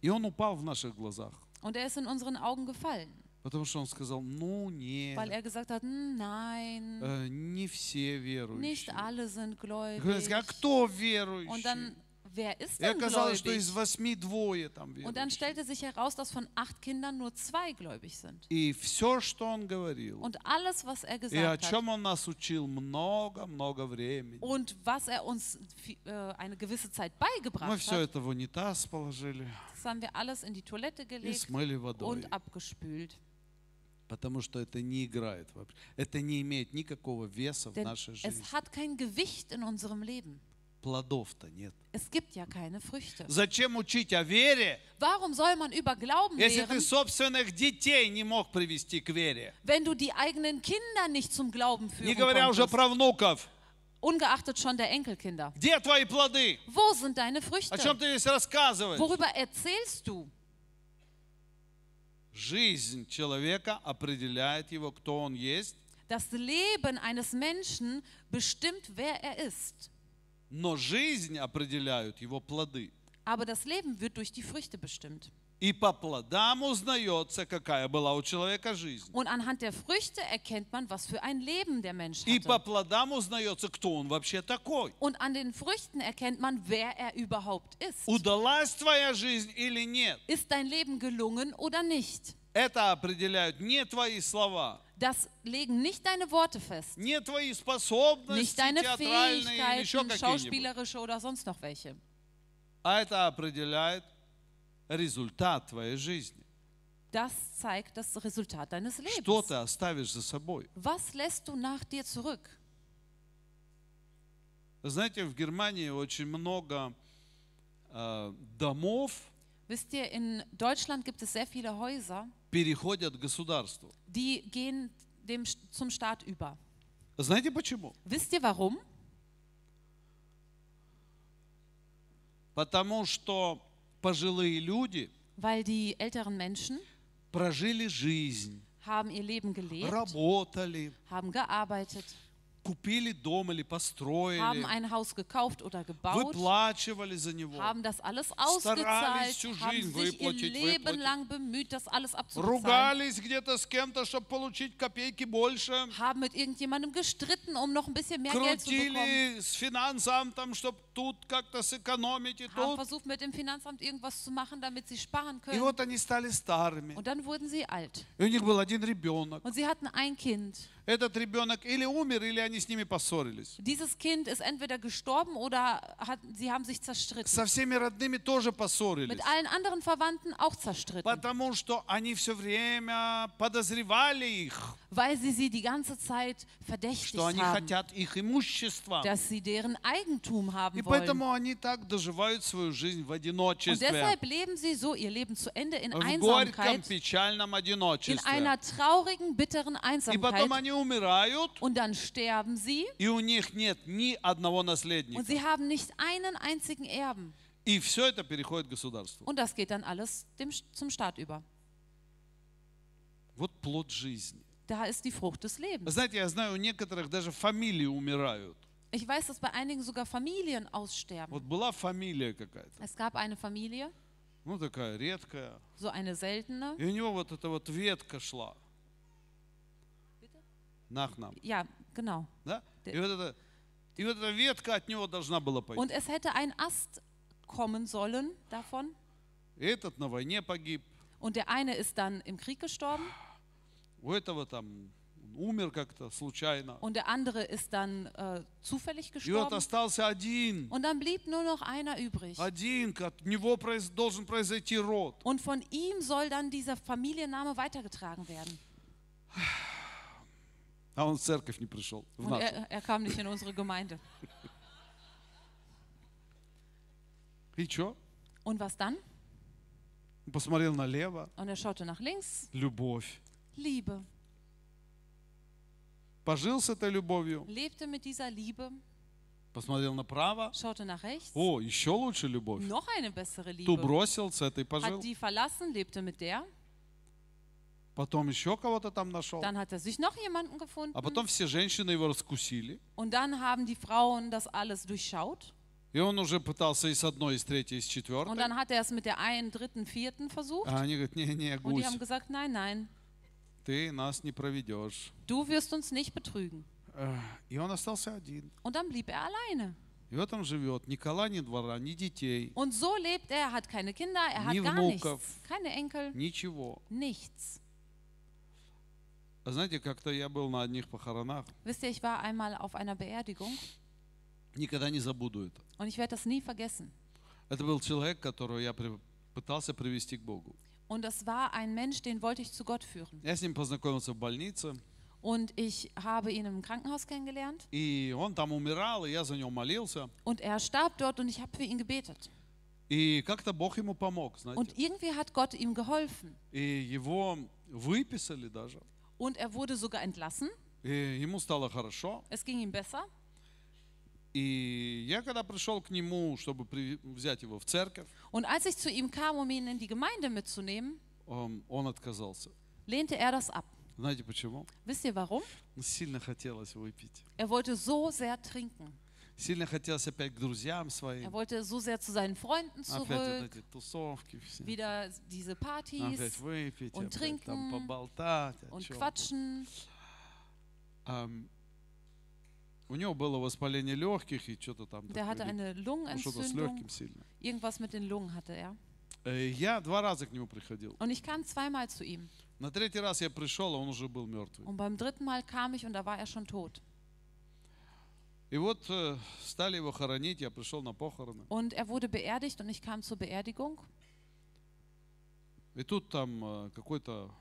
И он упал в наших глазах. Und er ist in unseren Augen gefallen, Потому что он сказал, ну weil нет, er gesagt hat, "Hm, nein, э, не все nicht верующие. alle sind И говорят, а кто Und верующий? dann, wer ist denn оказалось, что gläubig? из восьми двое там Und dann верующих. stellte sich heraus, dass von acht Kindern nur zwei gläubig sind. И все, что он говорил, Und alles, was er и о hat чем он нас учил много-много времени, und was er uns äh, eine gewisse Zeit мы beigebracht все hat, это в унитаз положили das haben wir alles in die Toilette и gelegt смыли водой. und abgespült. Потому что это не играет. Это не имеет никакого веса в Denn нашей жизни. es hat kein Gewicht in unserem Leben. Плодов-то нет. Es gibt ja keine Früchte. Зачем учить о вере, Warum soll man über Glauben если ты lehren, собственных детей не мог привести к вере? wenn du die eigenen Kinder nicht zum Glauben Не führen говоря уже konntest, про внуков. ungeachtet schon der Enkelkinder? Где твои плоды? Wo sind deine О Früchte? чем ты здесь рассказываешь? Worüber erzählst du? Жизнь человека определяет его, кто он есть, Das Leben eines Menschen bestimmt, wer er ist. но жизнь определяют его плоды. Aber das Leben wird durch die Früchte bestimmt. И по плодам узнается, какая была у человека жизнь. Und anhand der Früchte erkennt man, was für ein Leben der Mensch И по hatte. плодам узнается, кто он вообще такой. Und an den Früchten erkennt man, wer er überhaupt ist. Удалась твоя жизнь или нет? Ist dein Leben gelungen oder nicht? Это определяют не твои слова, Das legen nicht deine Worte fest, не твои способности nicht deine театральные или еще Fähigkeiten, какие-нибудь. schauspielerische oder sonst noch welche. А это определяет результат твоей жизни. Das zeigt das Resultat deines Что Lebens. ты оставишь за собой? Was lässt du nach dir zurück? Знаете, в Германии очень много э, домов Wisst ihr, in Deutschland gibt es sehr viele Häuser, переходят государству. die gehen dem, zum Staat über. Знаете почему? Wisst ihr warum? Потому что пожилые люди Weil die älteren Menschen прожили жизнь, haben ihr Leben gelebt, работали, haben gearbeitet, купили дом или построили, haben ein Haus gekauft oder gebaut, выплачивали за него, haben das alles Старались ausgezahlt, всю haben жизнь sich ihr выплатить, Leben выплатить. lang bemüht, das alles abzubezahlen, ругались где-то с кем-то, чтобы получить копейки больше, haben mit irgendjemandem gestritten, um noch ein bisschen mehr Geld zu bekommen, крутили с финансамтом, чтобы тут как-то сэкономить и haben тут. versucht, mit dem Finanzamt irgendwas zu machen, damit sie sparen И können. вот они стали старыми. Und dann wurden sie alt. И у них был один ребенок. Und sie hatten ein Kind. Этот ребенок или умер, или они с ними поссорились. Dieses Kind ist entweder gestorben oder hat, sie haben sich zerstritten. Со всеми родными тоже поссорились. Mit allen anderen Verwandten auch zerstritten, Потому что они все время подозревали их, weil sie sie die ganze Zeit verdächtigt что они haben, хотят их имущества. dass sie deren Eigentum И haben wollen. поэтому они так доживают свою жизнь в Und одиночестве. deshalb leben sie so ihr Leben zu Ende in В горьком, Einsamkeit, печальном in одиночестве. einer traurigen, bitteren И потом Einsamkeit. они умирают, Und dann sterben sie и у них нет ни одного und наследника. sie haben nicht einen einzigen Erben. И все это переходит к государству. Und das geht dann alles dem, zum Staat über. Вот плод жизни. Da ist die Frucht des Lebens. Знаете, я знаю, у некоторых даже фамилии умирают. Ich weiß, dass bei einigen sogar Familien aussterben. Вот была фамилия какая-то, Es gab eine Familie, ну такая редкая, so eine seltene. и у него вот эта вот ветка шла. Нах нам, Ja, genau. да? И вот, эта, и вот эта ветка от него должна была пойти. Und es hätte ein Ast kommen sollen davon. И этот на войне погиб, Und der eine ist dann im Krieg gestorben у этого там умер как-то случайно. und der andere ist dann äh, zufällig И вот gestorben. остался один. Und dann blieb nur noch einer übrig. Один, от него произ- должен произойти род. Und von ihm soll dann dieser Familienname weitergetragen werden. А он в церковь не пришел. В нашу. er, er kam nicht in unsere Gemeinde. И что? Und was dann? Посмотрел налево. Und er schaute nach links. Любовь. Liebe. Пожил с этой любовью. Lebte mit dieser Liebe. Посмотрел направо. Schaute nach rechts. О, еще лучше любовь. Noch eine bessere Ту Liebe. бросил, с этой пожил. Hat die verlassen, lebte mit der. Потом еще кого-то там нашел. Dann hat er sich noch jemanden gefunden. А потом все женщины его раскусили. Und dann haben die Frauen das alles durchschaut. И он уже пытался и с одной, и с третьей, и с Und четвертой. dann hat er es mit der einen, dritten, vierten versucht. А они говорят, не-не, Und die гусь, haben gesagt, nein, nein, ты нас не проведешь. du wirst uns nicht betrügen. И он остался один. Und dann blieb er alleine. И в этом живет ни кола, ни двора, ни детей, Und so lebt er, er hat keine Kinder, er hat Nie gar внуков. nichts. Keine Enkel, ничего. nichts. А знаете, как-то я был на одних похоронах, Wisst ihr, ich war einmal auf einer Beerdigung никогда не забуду это. und ich werde das nie vergessen. Это был человек, которого я пытался привести к Богу. Und das war ein Mensch, den wollte ich zu Gott führen. Я с ним познакомился в больнице, Und ich habe ihn im Krankenhaus kennengelernt и он там умирал, и я за него молился. und er starb dort und ich habe für ihn gebetet. И как-то Бог ему помог, знаете. Und irgendwie hat Gott ihm geholfen. И его выписали даже. Und er wurde sogar entlassen. И ему стало хорошо. Es ging ihm besser. И я когда пришел к нему, чтобы при- взять его в церковь, Und als ich zu ihm kam, um ihn in die Gemeinde mitzunehmen, он, он отказался. lehnte er das ab. Знаете почему? Wisst ihr warum? Сильно хотелось выпить. Er wollte so sehr trinken. Сильно хотелось опять к друзьям Er своим. wollte so sehr zu seinen Freunden Опять вот zurück. эти тусовки все. Wieder diese Опять Partys выпить, und опять там trinken поболтать. о und чём. quatschen. Ам, У него было воспаление легких и что-то там. Der hatte такое, eine ну, что-то с Lungenentzündung. легким сильно. Irgendwas mit den Lungen hatte er. Э, Я два раза к нему приходил. Und ich kam zweimal zu ihm. На третий раз я пришел, а он уже был мертвый. Und beim dritten Mal kam ich und da war er schon tot. И вот э, стали его хоронить, я пришел на похороны. Und er wurde beerdigt und ich kam zur Beerdigung. И тут там э, какой-то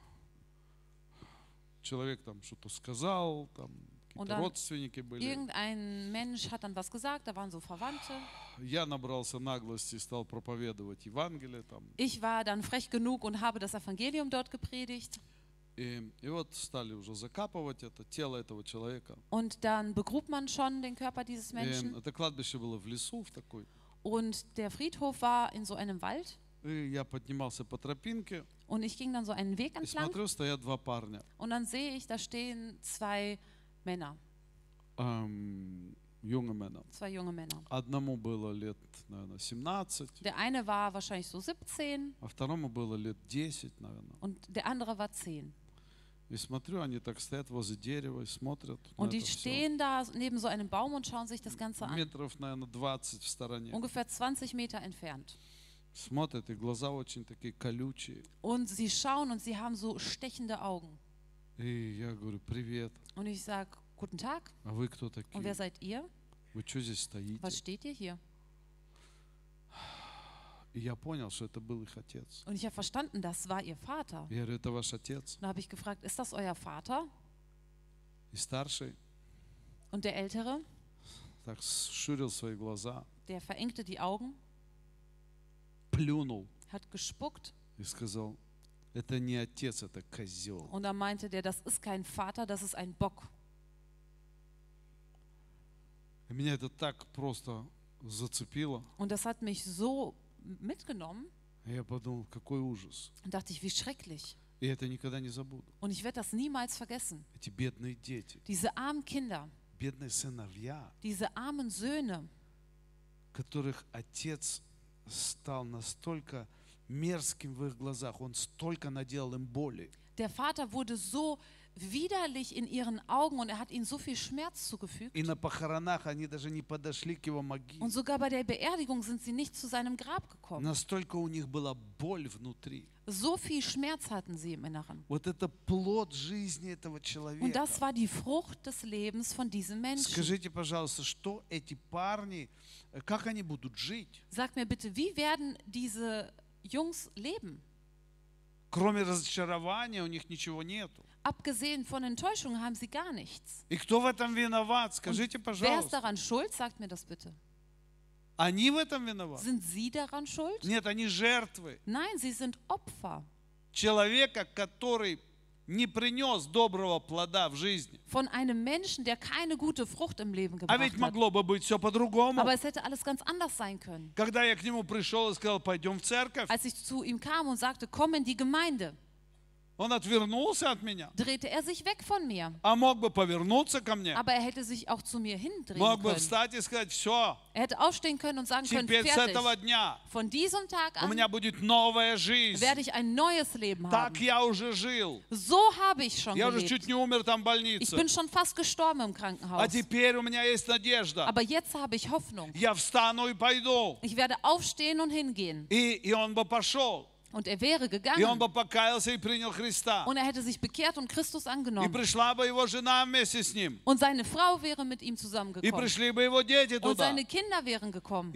человек там что-то сказал, там какие-то родственники были. Irgendein Mensch hat dann was gesagt, da waren so Verwandte. Я набрался наглости и стал проповедовать Евангелие там. Ich war dann frech genug und habe das Evangelium dort gepredigt. И, и вот стали уже закапывать это тело этого человека. Und dann begrub man schon den Körper dieses И Menschen. это кладбище было в лесу в такой. Und der Friedhof war in so einem Wald. И я поднимался по тропинке Und ich ging dann so einen Weg и entlang. смотрю, стоят два парня. Und dann sehe ich, da stehen zwei Männer, Эм, junge Männer. zwei junge Männer. Одному было лет, наверное, 17, Der eine war wahrscheinlich so 17 а второму было лет 10, наверное. und der andere war 10. Und die stehen da neben so einem Baum und schauen sich das Ganze an. Ungefähr 20 Meter entfernt. Und sie schauen und sie haben so stechende Augen. Und ich sage, guten Tag. Und wer seid ihr? Was steht ihr hier? И я понял, что это был их отец. Und ich habe verstanden, das war ihr Vater. Я говорю, это ваш отец? Und da habe ich gefragt, ist das euer Vater? И старший Und der Ältere, так ширил свои глаза, der verengte die Augen, плюнул hat gespuckt и сказал, это не отец, это козел. und da meinte der, das ist kein Vater, das ist ein Bock. И меня это так просто зацепило. Und das hat mich so mitgenommen, И я подумал, какой ужас. und dachte ich, wie schrecklich. И это никогда не забуду. Und ich werde das niemals vergessen. Эти бедные дети, Diese armen Kinder, бедные сыновья, diese armen Söhne, которых отец стал настолько мерзким в их глазах, он столько наделал им боли. der Vater wurde so widerlich in ihren Augen und er hat ihnen so viel Schmerz zugefügt. И на похоронах они даже не подошли к его могиле. Und sogar bei der Beerdigung sind sie nicht zu seinem Grab gekommen. Настолько у них была боль внутри. So viel Schmerz hatten sie im Inneren. Вот это плод жизни этого Und человека. das war die Frucht des Lebens von diesem Menschen. Скажите, пожалуйста, что эти парни, э, как они будут жить? Sag mir bitte, wie werden diese Jungs leben? Кроме разочарования у них ничего нету. Abgesehen von Enttäuschung haben sie gar nichts. И кто в этом виноват? Скажите, wer ist пожалуйста. daran schuld? Sagt mir das bitte. Они в этом виноваты? Sind sie daran schuld? Нет, они жертвы Nein, sie sind Opfer человека, который не принес доброго плода в жизни. von einem Menschen, der keine gute Frucht im Leben А gebracht ведь hat. могло бы быть все по-другому. Aber es hätte alles ganz anders sein können. Когда я к нему пришел и сказал, пойдем в церковь, Als ich zu ihm kam und sagte, komm in die Gemeinde, Он отвернулся от меня. drehte er sich weg von mir. А мог бы повернуться ко мне. Aber er hätte sich auch zu mir hindrehen Мог бы können. встать и сказать, все, Er hätte aufstehen können und sagen können, теперь с fertig. этого дня Von diesem Tag у an меня будет новая жизнь. werde ich ein neues Leben Так haben. я уже жил. So habe ich schon Я уже gelebt. чуть не умер там в Ich больнице. bin schon fast gestorben im А Krankenhaus. теперь у меня есть надежда. Aber jetzt habe ich Hoffnung. Я встану и пойду. Ich werde aufstehen und hingehen. И, и он бы пошел. Und er wäre gegangen. Und er hätte sich bekehrt und Christus angenommen. Und seine Frau wäre mit ihm zusammengekommen. Und seine Kinder wären gekommen.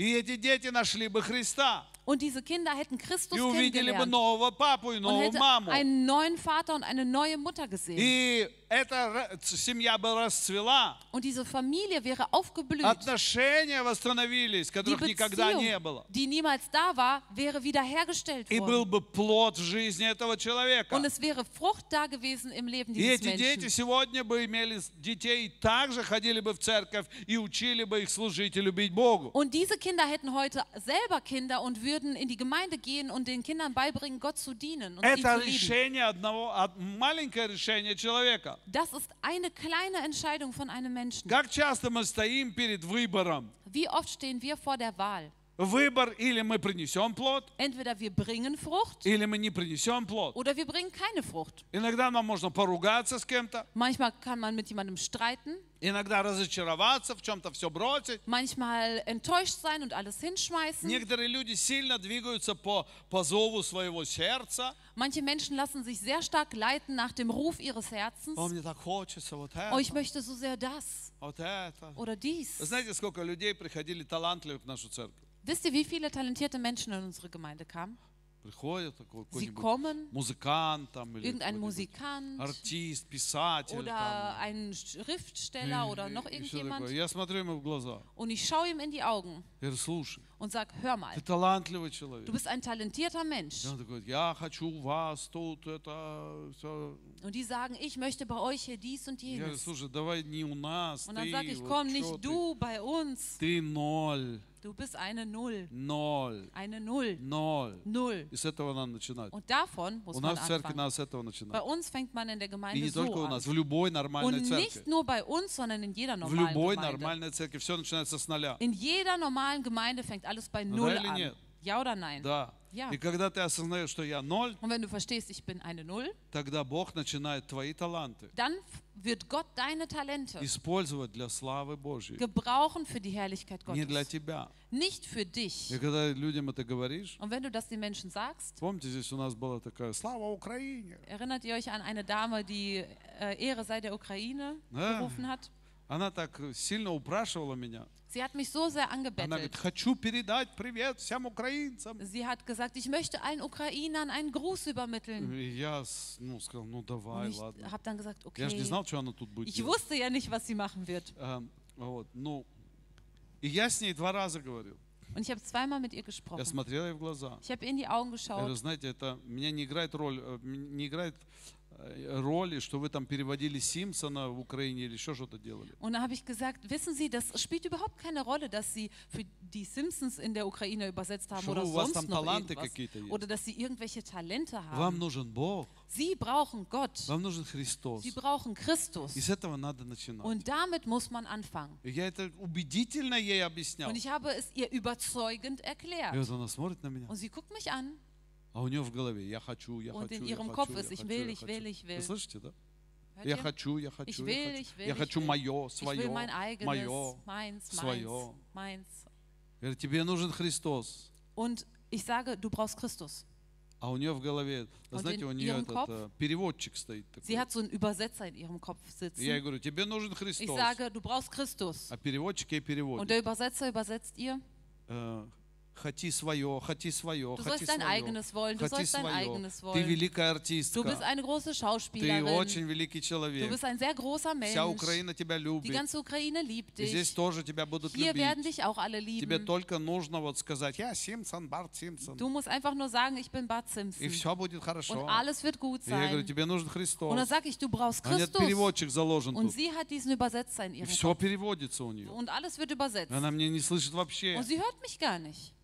Und diese Kinder hätten Christus kennengelernt. Und hätten einen neuen Vater und eine neue Mutter gesehen. И эта семья бы расцвела. Und diese Familie wäre aufgeblüht. Отношения восстановились, Die которых никогда не было. die niemals da war, wäre wiederhergestellt И был worden. бы плод в жизни этого человека. Und es wäre Frucht da gewesen im Leben И dieses эти дети Menschen. сегодня бы имели детей, и также ходили бы в церковь и учили бы их служить и любить Богу. Und diese Kinder hätten heute selber Kinder und würden in die Gemeinde gehen und den Kindern beibringen, Gott zu dienen und Это zu lieben. решение одного, од- маленькое решение человека. Das ist eine kleine Entscheidung von einem Menschen. Как часто мы стоим перед выбором? Wie oft stehen wir vor der Wahl? Выбор или мы принесем плод, Entweder wir bringen Frucht или мы не принесем плод. oder wir bringen keine Frucht. Иногда нам можно поругаться с кем-то, Manchmal kann man mit jemandem streiten, иногда разочароваться, в чем-то все бросить. manchmal enttäuscht sein und alles hinschmeißen. Некоторые люди сильно двигаются по, по зову своего сердца. Manche Menschen lassen sich sehr stark leiten nach dem Ruf ihres Herzens. О, мне так хочется вот Oh, ich это, möchte so sehr das вот это. oder dies. Вы знаете, сколько людей приходили талантливых в нашу церковь? Wisst ihr, wie viele talentierte Menschen in unsere Gemeinde kamen? Приходит такой Sie какой-нибудь kommen, музыкант там, или irgendein какой-нибудь Musikant артист, писатель. oder там. ein Schriftsteller oder noch И- и всё irgendjemand. такое. Я смотрю ему в глаза. Und ich schaue ihm in die Augen Я говорю, слушай, und sage, hör mal, ты талантливый человек. du bist ein talentierter Mensch. И он такой, я хочу у вас тут это все. Und die sagen, ich möchte bei euch hier dies und Я говорю, jenes. слушай, давай не у нас, Und dann ты, sage ich, вот komm, чё nicht ты? du bei uns. Ты ноль, Du bist eine Null. ноль, Eine Null. ноль. Null. И с этого надо начинать. Und davon muss У man нас в церкви anfangen. надо с этого Bei начинать. uns fängt man in der И Gemeinde не только so у нас, в an. любой нормальной Und церкви. nicht nur bei uns, sondern in jeder В normalen любой Gemeinde. нормальной церкви все начинается с нуля. In jeder normalen Gemeinde fängt alles bei Ну Null да или an. нет? Ja oder nein? Да. Ja. И когда ты осознаешь, что я ноль, Und wenn du verstehst, ich bin eine Null, тогда Бог начинает твои таланты dann f- wird Gott deine Talente использовать для славы Божьей. gebrauchen für die Herrlichkeit Не для Gottes. тебя. Nicht für dich. И когда людям это говоришь, Und wenn du das den Menschen sagst, помните, здесь у нас была такая «Слава Украине!» erinnert ihr euch an eine Dame, die äh, Ehre sei der Ukraine Ja. gerufen hat? Она так сильно упрашивала меня. Sie hat mich so sehr Она говорит, angebettelt. хочу передать привет всем украинцам. Sie hat gesagt, ich möchte allen Ukrainern einen Gruß übermitteln. И я ну, сказал, ну давай, ich ладно. habe dann gesagt, Я же не okay. знал, что она тут будет Ich делать. wusste ja nicht, was sie machen wird. А, вот, ну, и я с ней два раза говорил. Und ich habe zweimal mit ihr Я gesprochen. смотрел ей в глаза. Ich habe ihr in die Augen Я говорю, geschaut. знаете, это меня не играет роль, э, не играет э, роли, что вы там переводили Симпсона в Украине или еще что-то делали. Und da habe ich gesagt, wissen Sie, das spielt überhaupt keine Rolle, dass Sie für die Simpsons in der Ukraine übersetzt haben Что oder у вас sonst там noch таланты irgendwas. какие-то есть? Oder dass Sie irgendwelche Talente Вам haben. нужен Бог, Sie brauchen Gott. вам нужен Христос. Sie brauchen Christus. И с этого надо начинать. Und damit muss man anfangen. И я это убедительно ей объяснял. Und ich habe es ihr überzeugend И erklärt. вот она смотрит на меня, Und sie guckt mich an. а у нее в голове я хочу, я Und хочу, in я ihrem хочу, Kopf я ist, ich хочу, will, я ich хочу. will, ich will. Вы слышите, да? Hört Я ihr? хочу, я Ich хочу, will, я ich хочу. will, Я ich хочу will. мое, Ich will mein свое, eigenes, мое. meins, свое. meins, meins. Я тебе нужен Христос. Und ich sage, du brauchst Christus. А у нее в голове, Und знаете, у нее этот Kopf- э, переводчик стоит такой. Sie hat so einen Übersetzer in ihrem Kopf И я sitzen. говорю, тебе нужен Ich Христос. sage, du brauchst Christus. А переводчик ей Und переводит. der Übersetzer übersetzt ihr, Э, Хоти свое, хоти свое, du хоти dein свое. eigenes wollen, du Хоти sollst dein свое. eigenes Ты великая Du bist артистка. eine große Ты очень великий Du человек. bist ein sehr großer Вся. Украина тебя Die любит. ganze Ukraine liebt И здесь тоже тебя будут Hier werden любить. dich auch alle Тебе только нужно вот сказать, я Симпсон, Барт Симпсон. Du musst einfach nur sagen, ich bin Bart И все будет хорошо. Und alles wird gut И я говорю, тебе нужен Und dann Христос. sage ich, du brauchst А нет, Christus. переводчик заложен Und тут. sie hat diesen Übersetzer in И все переводится у нее. Und alles wird übersetzt. Она меня не слышит вообще. Und sie hört mich gar nicht.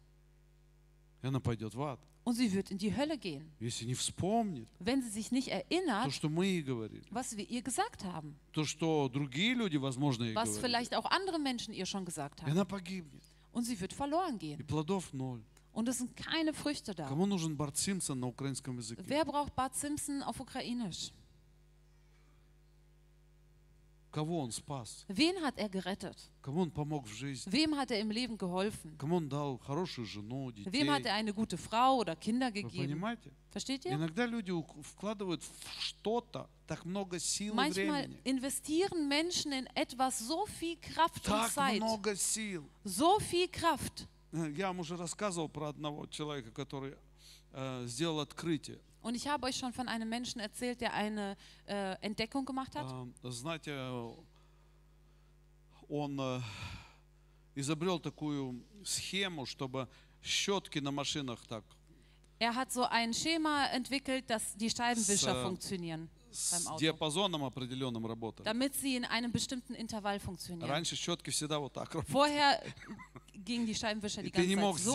И она пойдет в ад. und sie wird in die Hölle gehen, если не вспомнит wenn sie sich nicht то, erinnert, что мы ей говорили. was wir ihr gesagt haben, То, что другие люди, возможно, ей was говорили. vielleicht auch andere Menschen ihr schon gesagt И haben. она погибнет. Und sie wird verloren И gehen. плодов ноль. Und es sind keine Früchte da. Кому нужен Барт Симпсон на украинском языке? Wer braucht Bart Simpson auf Ukrainisch? Кого он спас? Wen hat er gerettet? Кому он помог в жизни? Wem hat er im Leben geholfen? Кому он дал хорошую жену, детей? Wem hat er eine gute Frau oder Kinder Вы gegeben? понимаете? Versteht ihr? Иногда люди у- вкладывают в что-то так много сил и Manchmal времени. investieren Menschen in etwas so viel Kraft und Так Zeit. много сил. So viel Kraft. Э, Я вам уже рассказывал про одного человека, который э, сделал открытие. Und ich habe euch schon von einem Menschen erzählt, der eine äh, Entdeckung gemacht hat. Э, Знаете, э, он э, изобрел такую схему, чтобы щетки на машинах так Er hat so ein Schema entwickelt, dass die Scheibenwischer С, äh, funktionieren, с Beim Auto. диапазоном определенным работали. damit sie in einem bestimmten Intervall funktionieren. Раньше щетки всегда вот так работали. Vorher (laughs) gingen die Scheibenwischer die ganze Zeit so.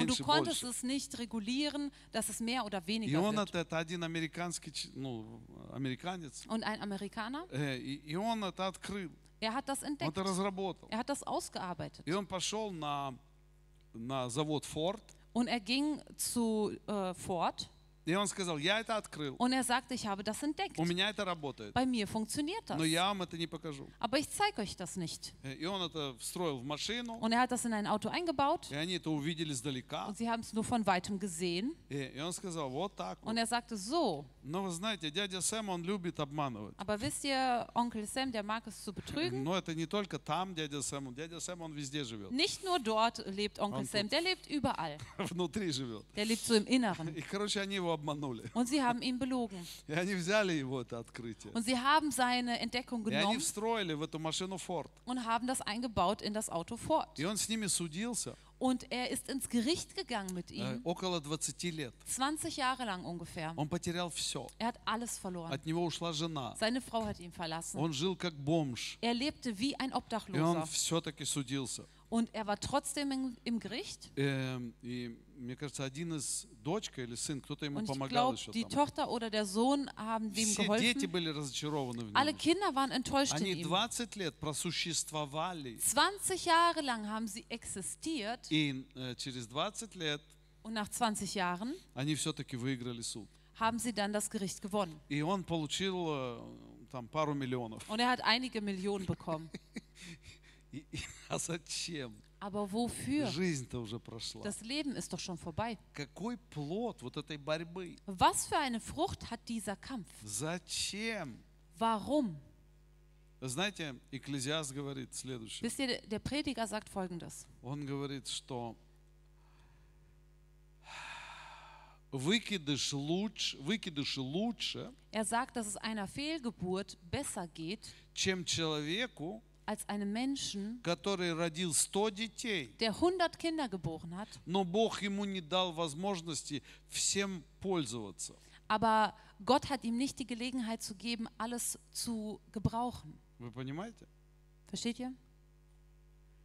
und du konntest es nicht regulieren, dass es mehr oder weniger wird. Und ein Amerikaner, er hat das entdeckt, er hat das ausgearbeitet. Und er ging zu äh, Ford. и он сказал, я это открыл, und er sagte, ich habe das entdeckt. у меня это работает, Bei mir funktioniert das. но я вам это не покажу. Aber ich zeige euch das nicht. Э, И он это встроил в машину, Und er hat das in ein Auto eingebaut и они это увидели издалека. und sie haben es nur von weitem gesehen. И, и он сказал, вот так вот. Und er sagte so. Но вы знаете, дядя Сэм, он любит обманывать. Aber wisst ihr, Onkel Sam, der mag es zu betrügen. Но это не только там дядя Сэм, дядя Сэм, он везде живет, Nicht nur dort lebt Onkel Sam, der lebt überall. внутри живет. Der lebt so im Inneren. И, короче, они его обманули. Und sie haben ihn belogen. И они взяли его это открытие. Und sie haben seine Entdeckung И они genommen встроили в эту машину Ford. und haben das eingebaut in das Auto Ford. И он с ними судился Und er ist ins Gericht gegangen mit э, ihm, около 20 лет. 20 Jahre lang ungefähr. Он потерял все. Er hat alles verloren. От него ушла жена. Seine Frau hat ihn verlassen. Он жил как бомж. Er lebte wie ein И он Obdachloser. все-таки судился. Und er war trotzdem im, im Gericht. Эм, И мне кажется, один из дочка или сын, кто-то ему Und ich помогал glaube, еще die там. Tochter oder der Sohn haben dem Все дети geholfen. были разочарованы в Alle нем. Kinder waren enttäuscht in Они ihm. 20 лет просуществовали. 20 Jahre lang haben sie existiert И э, через 20 лет und nach 20 Jahren они все-таки выиграли суд. haben sie dann das Gericht gewonnen. И он получил э, там пару миллионов. Und er hat einige Millionen bekommen. И- (laughs) и- а зачем? Aber wofür? Жизнь-то уже прошла. Das Leben ist doch schon vorbei. Какой плод вот этой борьбы? Was für eine Frucht hat dieser Kampf? Зачем? Warum? Знаете, Экклезиаст говорит следующее. Wisst ihr, der Prediger sagt folgendes. Он говорит, что выкидыш лучше, выкидыши лучше, Er sagt, dass es einer Fehlgeburt besser geht чем человеку, als einem Menschen, который родил 100 детей, der 100 Kinder geboren hat, но Бог ему не дал возможности всем пользоваться. aber Gott hat ihm nicht die Gelegenheit zu geben, alles zu gebrauchen. Вы понимаете? Versteht ihr?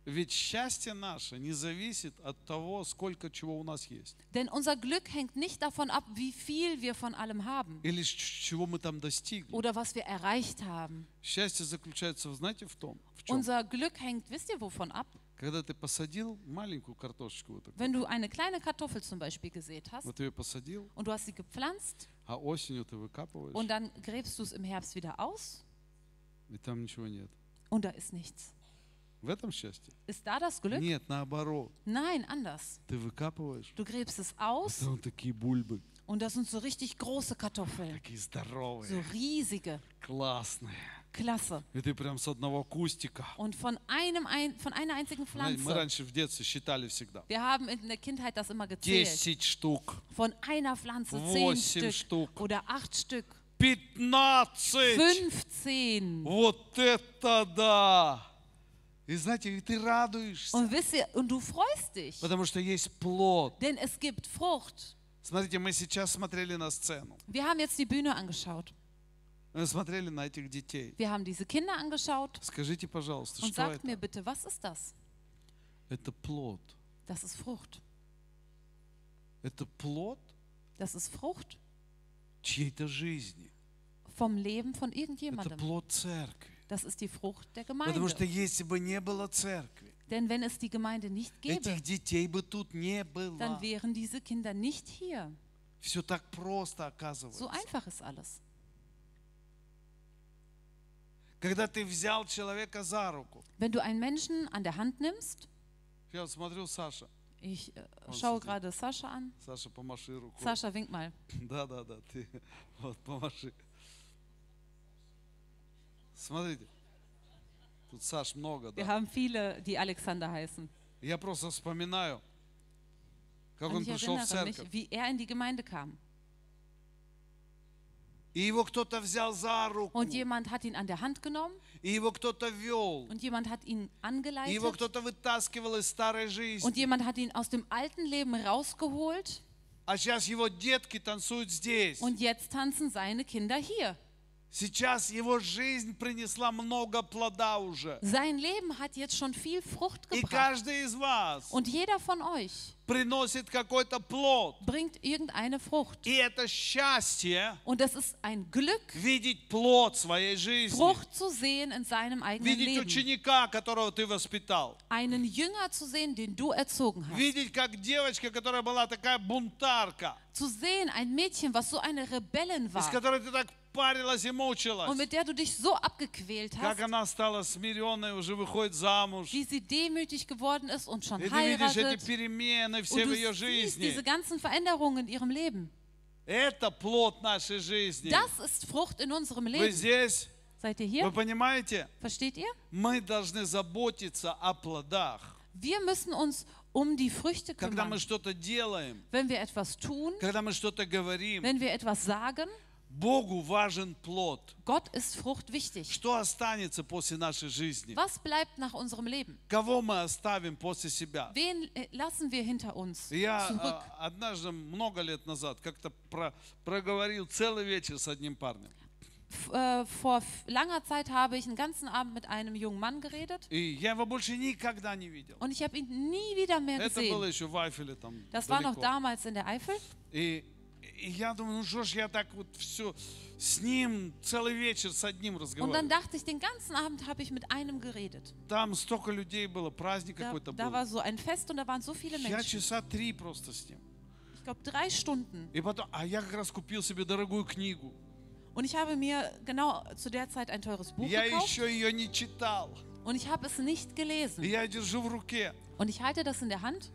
Ведь счастье наше не зависит от того, сколько чего у нас есть. Denn unser Glück hängt nicht davon ab, wie viel wir von allem haben Или ч- чего мы там достигли. oder was wir erreicht haben. Счастье заключается, знаете, в том, в чем? Unser Glück hängt, wisst ihr wovon ab? Когда ты посадил маленькую картошечку, вот, такую, Wenn du eine kleine Kartoffel zum Beispiel gesät hast вот ты ее посадил, und du hast sie gepflanzt а осенью ты выкапываешь, und dann gräbst du es im Herbst wieder aus и там ничего нет. und da ist nichts. В этом счастье? Ist da das Glück? Нет, наоборот. Nein, anders. Ты выкапываешь, Du gräbst es aus там такие бульбы, und das sind so richtig große Kartoffeln. такие здоровые, So riesige. классные. Klasse. И ты прям с одного кустика. Und von, einem, ein, von einer einzigen Знаете, Мы Pflanze. раньше в детстве считали всегда. Wir haben in der Kindheit das immer gezählt. 10 штук, Von einer Pflanze zehn Восемь Stück штук. oder acht Stück. 15! 15. Вот это да! И знаете, и ты радуешься, Und wisst ihr, und du freust dich, потому что есть плод. denn es gibt Frucht. Смотрите, мы сейчас смотрели на сцену, Wir haben jetzt die Bühne angeschaut. мы смотрели на этих детей. Wir haben diese Kinder angeschaut Скажите, пожалуйста, und что sagt это? mir bitte, was ist das? Это плод. Das ist Frucht. Это плод Das ist Frucht чьей-то жизни. vom Leben von Это irgendjemandem. плод церкви. Das ist die Frucht der Потому что Gemeinde. если бы не было церкви, Denn wenn es die Gemeinde nicht gäbe, этих детей бы тут не было. dann wären diese Kinder nicht hier. Все так просто So оказывается. einfach ist alles. Когда ты взял человека за руку, Wenn du einen Menschen an der Hand nimmst, я вот смотрю Саша, ich äh, Und schaue sie- gerade Sascha an. Саша, помаши рукой. Sascha, wink mal. (laughs) Да, да, да, ты (laughs) вот помаши. Смотрите, тут Саш много, Wir да. haben viele, die Alexander heißen. Я просто вспоминаю, как Und он ich пришел в erinnere mich, церковь. wie er in die Gemeinde kam. И его кто-то взял за руку, Und jemand hat ihn an der Hand genommen и его кто-то вел, und jemand hat ihn и его angeleitet кто-то вытаскивал из старой und жизни. jemand hat ihn aus dem alten Leben rausgeholt А сейчас его детки танцуют здесь. und jetzt tanzen seine Kinder hier. Сейчас его жизнь принесла много плода уже. Sein Leben hat jetzt schon viel Frucht И gebracht. каждый из вас Und jeder von euch приносит какой-то плод. bringt irgendeine Frucht. И это счастье Und es ist ein Glück, видеть плод своей жизни. Frucht zu sehen in seinem eigenen Видеть Leben. ученика, которого ты воспитал. Einen Jünger zu sehen, den du erzogen hast. Видеть, как девочка, которая была такая бунтарка, Zu sehen, ein Mädchen, was so eine Rebellin из war которой ты так парилась и und мучилась. mit der du dich so abgequält Как hast, она стала смиренной, уже выходит замуж. wie sie demütig geworden ist und schon И ты видишь эти heiratet. перемены Und все в du ее siehst жизни. diese ganzen Veränderungen in ihrem Leben. Это плод нашей жизни. Das ist Frucht in unserem Вы Leben. здесь? Seid ihr Вы hier? понимаете? Versteht ihr? Мы должны заботиться о плодах. Wir müssen uns um die Früchte Когда мы kümmern. что-то делаем, Wenn wir etwas tun, когда мы что-то говорим, wenn wir etwas sagen, Богу важен плод. Gott ist Frucht wichtig. Что останется после нашей жизни? Was bleibt nach unserem Leben? Кого мы оставим после себя? Wen äh, lassen wir hinter uns Я zurück? а, однажды, много лет назад, как-то про- проговорил целый вечер с одним парнем. F- äh, Vor f- langer Zeit habe ich einen ganzen Abend mit einem jungen Mann geredet И я его больше никогда не видел. und ich habe ihn nie wieder mehr Это было gesehen. еще в Айфеле там Das war noch далеко. damals in der Eifel. И, и я думаю, ну что ж я так вот все с ним целый вечер с одним Und dann разговаривал. dachte ich, den ganzen Abend habe ich mit einem geredet. Там столько людей было, праздник Da, какой-то da был. war so ein Fest und da waren so viele Я Menschen. часа три просто с ним. Ich glaube drei Stunden. И потом, а я как раз купил себе дорогую книгу. Und ich habe mir genau zu der Zeit ein teures Buch Я gekauft еще ее не читал. und ich habe es nicht И gelesen. я держу в руке. Und ich halte das in der Hand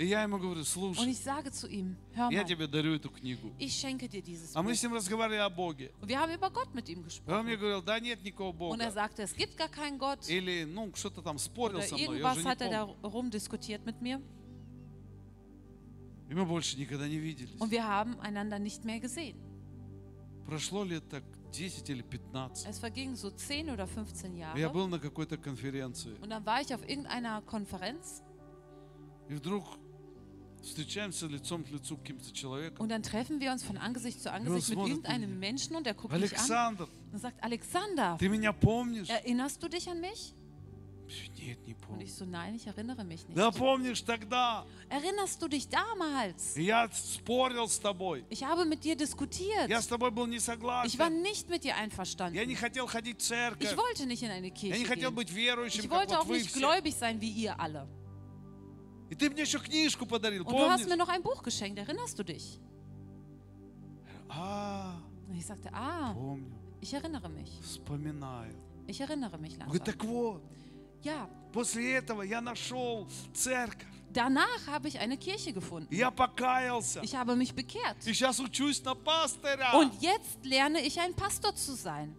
И я ему говорю, und слушай, ich sage zu ihm, hör я mal, тебе дарю эту книгу. ich schenke dir dieses А мы с ним разговаривали о Боге. Und wir haben über Gott mit ihm И он gesprochen. мне говорил, да нет никакого Und er Бога. sagte, es gibt gar keinen Gott. Или, ну, что-то там спорил Oder со мной, я irgendwas не hat er da помню. rumdiskutiert mit mir. И мы больше никогда не виделись. Und wir haben einander nicht mehr gesehen. Прошло лет так 10 или 15. Es vergingen so 10 oder 15 Я Jahre. был на какой-то конференции. Und dann war ich auf irgendeiner Konferenz И вдруг Und dann treffen wir uns von Angesicht zu Angesicht mit irgendeinem Menschen und er guckt Alexander, mich an und sagt, Alexander, erinnerst du dich an mich? Und ich so, nein, ich erinnere mich nicht. Erinnerst du dich damals? Ich habe mit dir diskutiert. Ich war nicht mit dir einverstanden. Ich wollte nicht in eine Kirche gehen. Ich wollte auch nicht gläubig sein wie ihr alle. И ты мне еще книжку подарил, Und du hast mir помнишь? noch ein Buch geschenkt, erinnerst du dich? А, Und ich sagte, ah, помню, ich erinnere mich. вспоминаю. Ich erinnere mich Он говорит, langsam. так вот, Ja, после этого я нашел церковь. danach habe ich eine Kirche gefunden. Я покаялся. Ich habe mich bekehrt. И сейчас учусь на пастыря. Und jetzt lerne ich ein Pastor zu sein.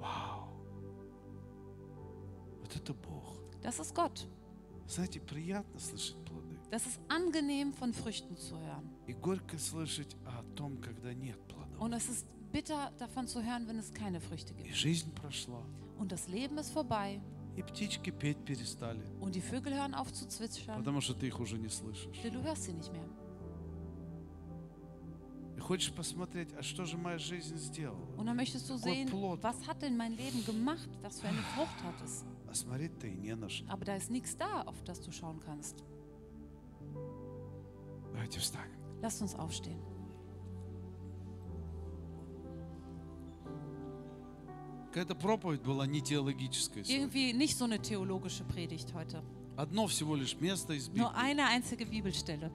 Вау. Вот это Бог. Das ist Gott. Знаете, приятно слышать плоды. Das ist angenehm von Früchten zu hören. И горько слышать о том, когда нет плодов. Und es ist bitter davon zu hören, wenn es keine Früchte И gibt. жизнь прошла. Und das Leben ist vorbei. И птички петь перестали. Und die Vögel hören auf zu zwitschern. Потому что ты их уже не слышишь. Denn du hörst sie nicht mehr. И хочешь посмотреть, а что же моя жизнь сделала? Und dann möchtest du Какой sehen, плод? was hat denn mein Leben gemacht? Was für eine Frucht hat es? А смотреть-то и не на что. Aber da ist nichts da, auf das du schauen kannst. Давайте встанем. Lasst uns aufstehen. Какая-то проповедь была не теологическая. сегодня. Irgendwie nicht so eine theologische Predigt heute. Одно всего лишь место из Библии. Nur eine einzige Bibelstelle.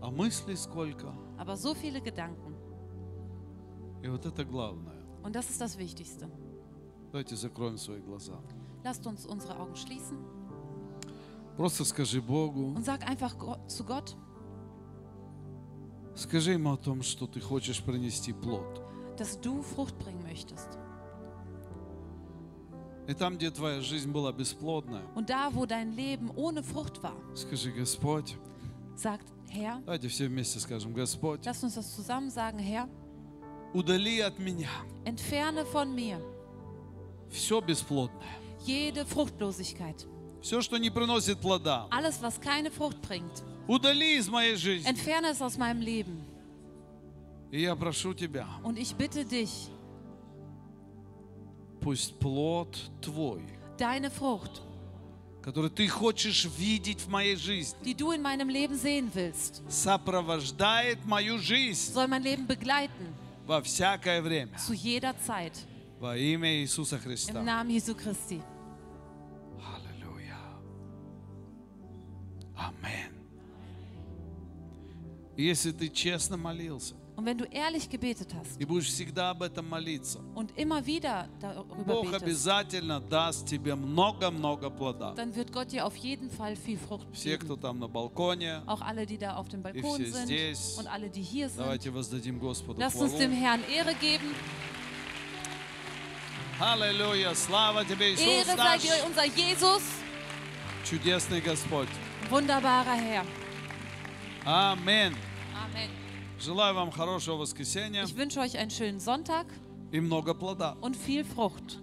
А мыслей сколько. Aber so viele Gedanken. И вот это главное. Und das ist das Wichtigste. Давайте закроем свои глаза. Lasst uns unsere Augen schließen. Просто скажи Богу, und sag einfach zu Gott, скажи ему о том, что ты хочешь принести плод. dass du Frucht bringen möchtest. И там, где твоя жизнь была бесплодная, Und da, wo dein Leben ohne Frucht war, скажи, Господь, sagt Herr, давайте все вместе скажем, Господь, lass uns das zusammen sagen, Herr, удали от меня entferne von mir все бесплодное, jede Fruchtlosigkeit. все, что не приносит плода. Alles, was keine Frucht bringt, Удали из моей жизни. entferne es aus meinem Leben. И я прошу тебя, Und ich bitte dich, пусть плод твой, deine Frucht, который ты хочешь видеть в моей жизни, die du in meinem Leben sehen willst, сопровождает мою жизнь soll mein Leben begleiten, во всякое время. zu jeder Zeit. Во имя Иисуса Христа. Im Namen Jesu Christi. Аллилуйя. Амин. И Если ты честно молился Und wenn du ehrlich gebetet hast и будешь всегда об этом молиться, und immer wieder darüber Бог betest, обязательно даст тебе много-много плода. dann wird Gott dir auf jeden Fall viel Frucht Все, кто geben. там на балконе, Auch alle, die da auf dem Balkon все sind здесь. und alle, die hier sind. давайте воздадим Господу Lasst uns dem хвалу. Herrn Ehre geben. Аллилуйя, слава тебе, Иисус Ehre sei наш, dir unser Jesus, чудесный Господь. wunderbarer Herr. Аминь. Amen. Желаю вам хорошего воскресенья Ich wünsche euch einen schönen Sonntag и много плода. und viel Frucht.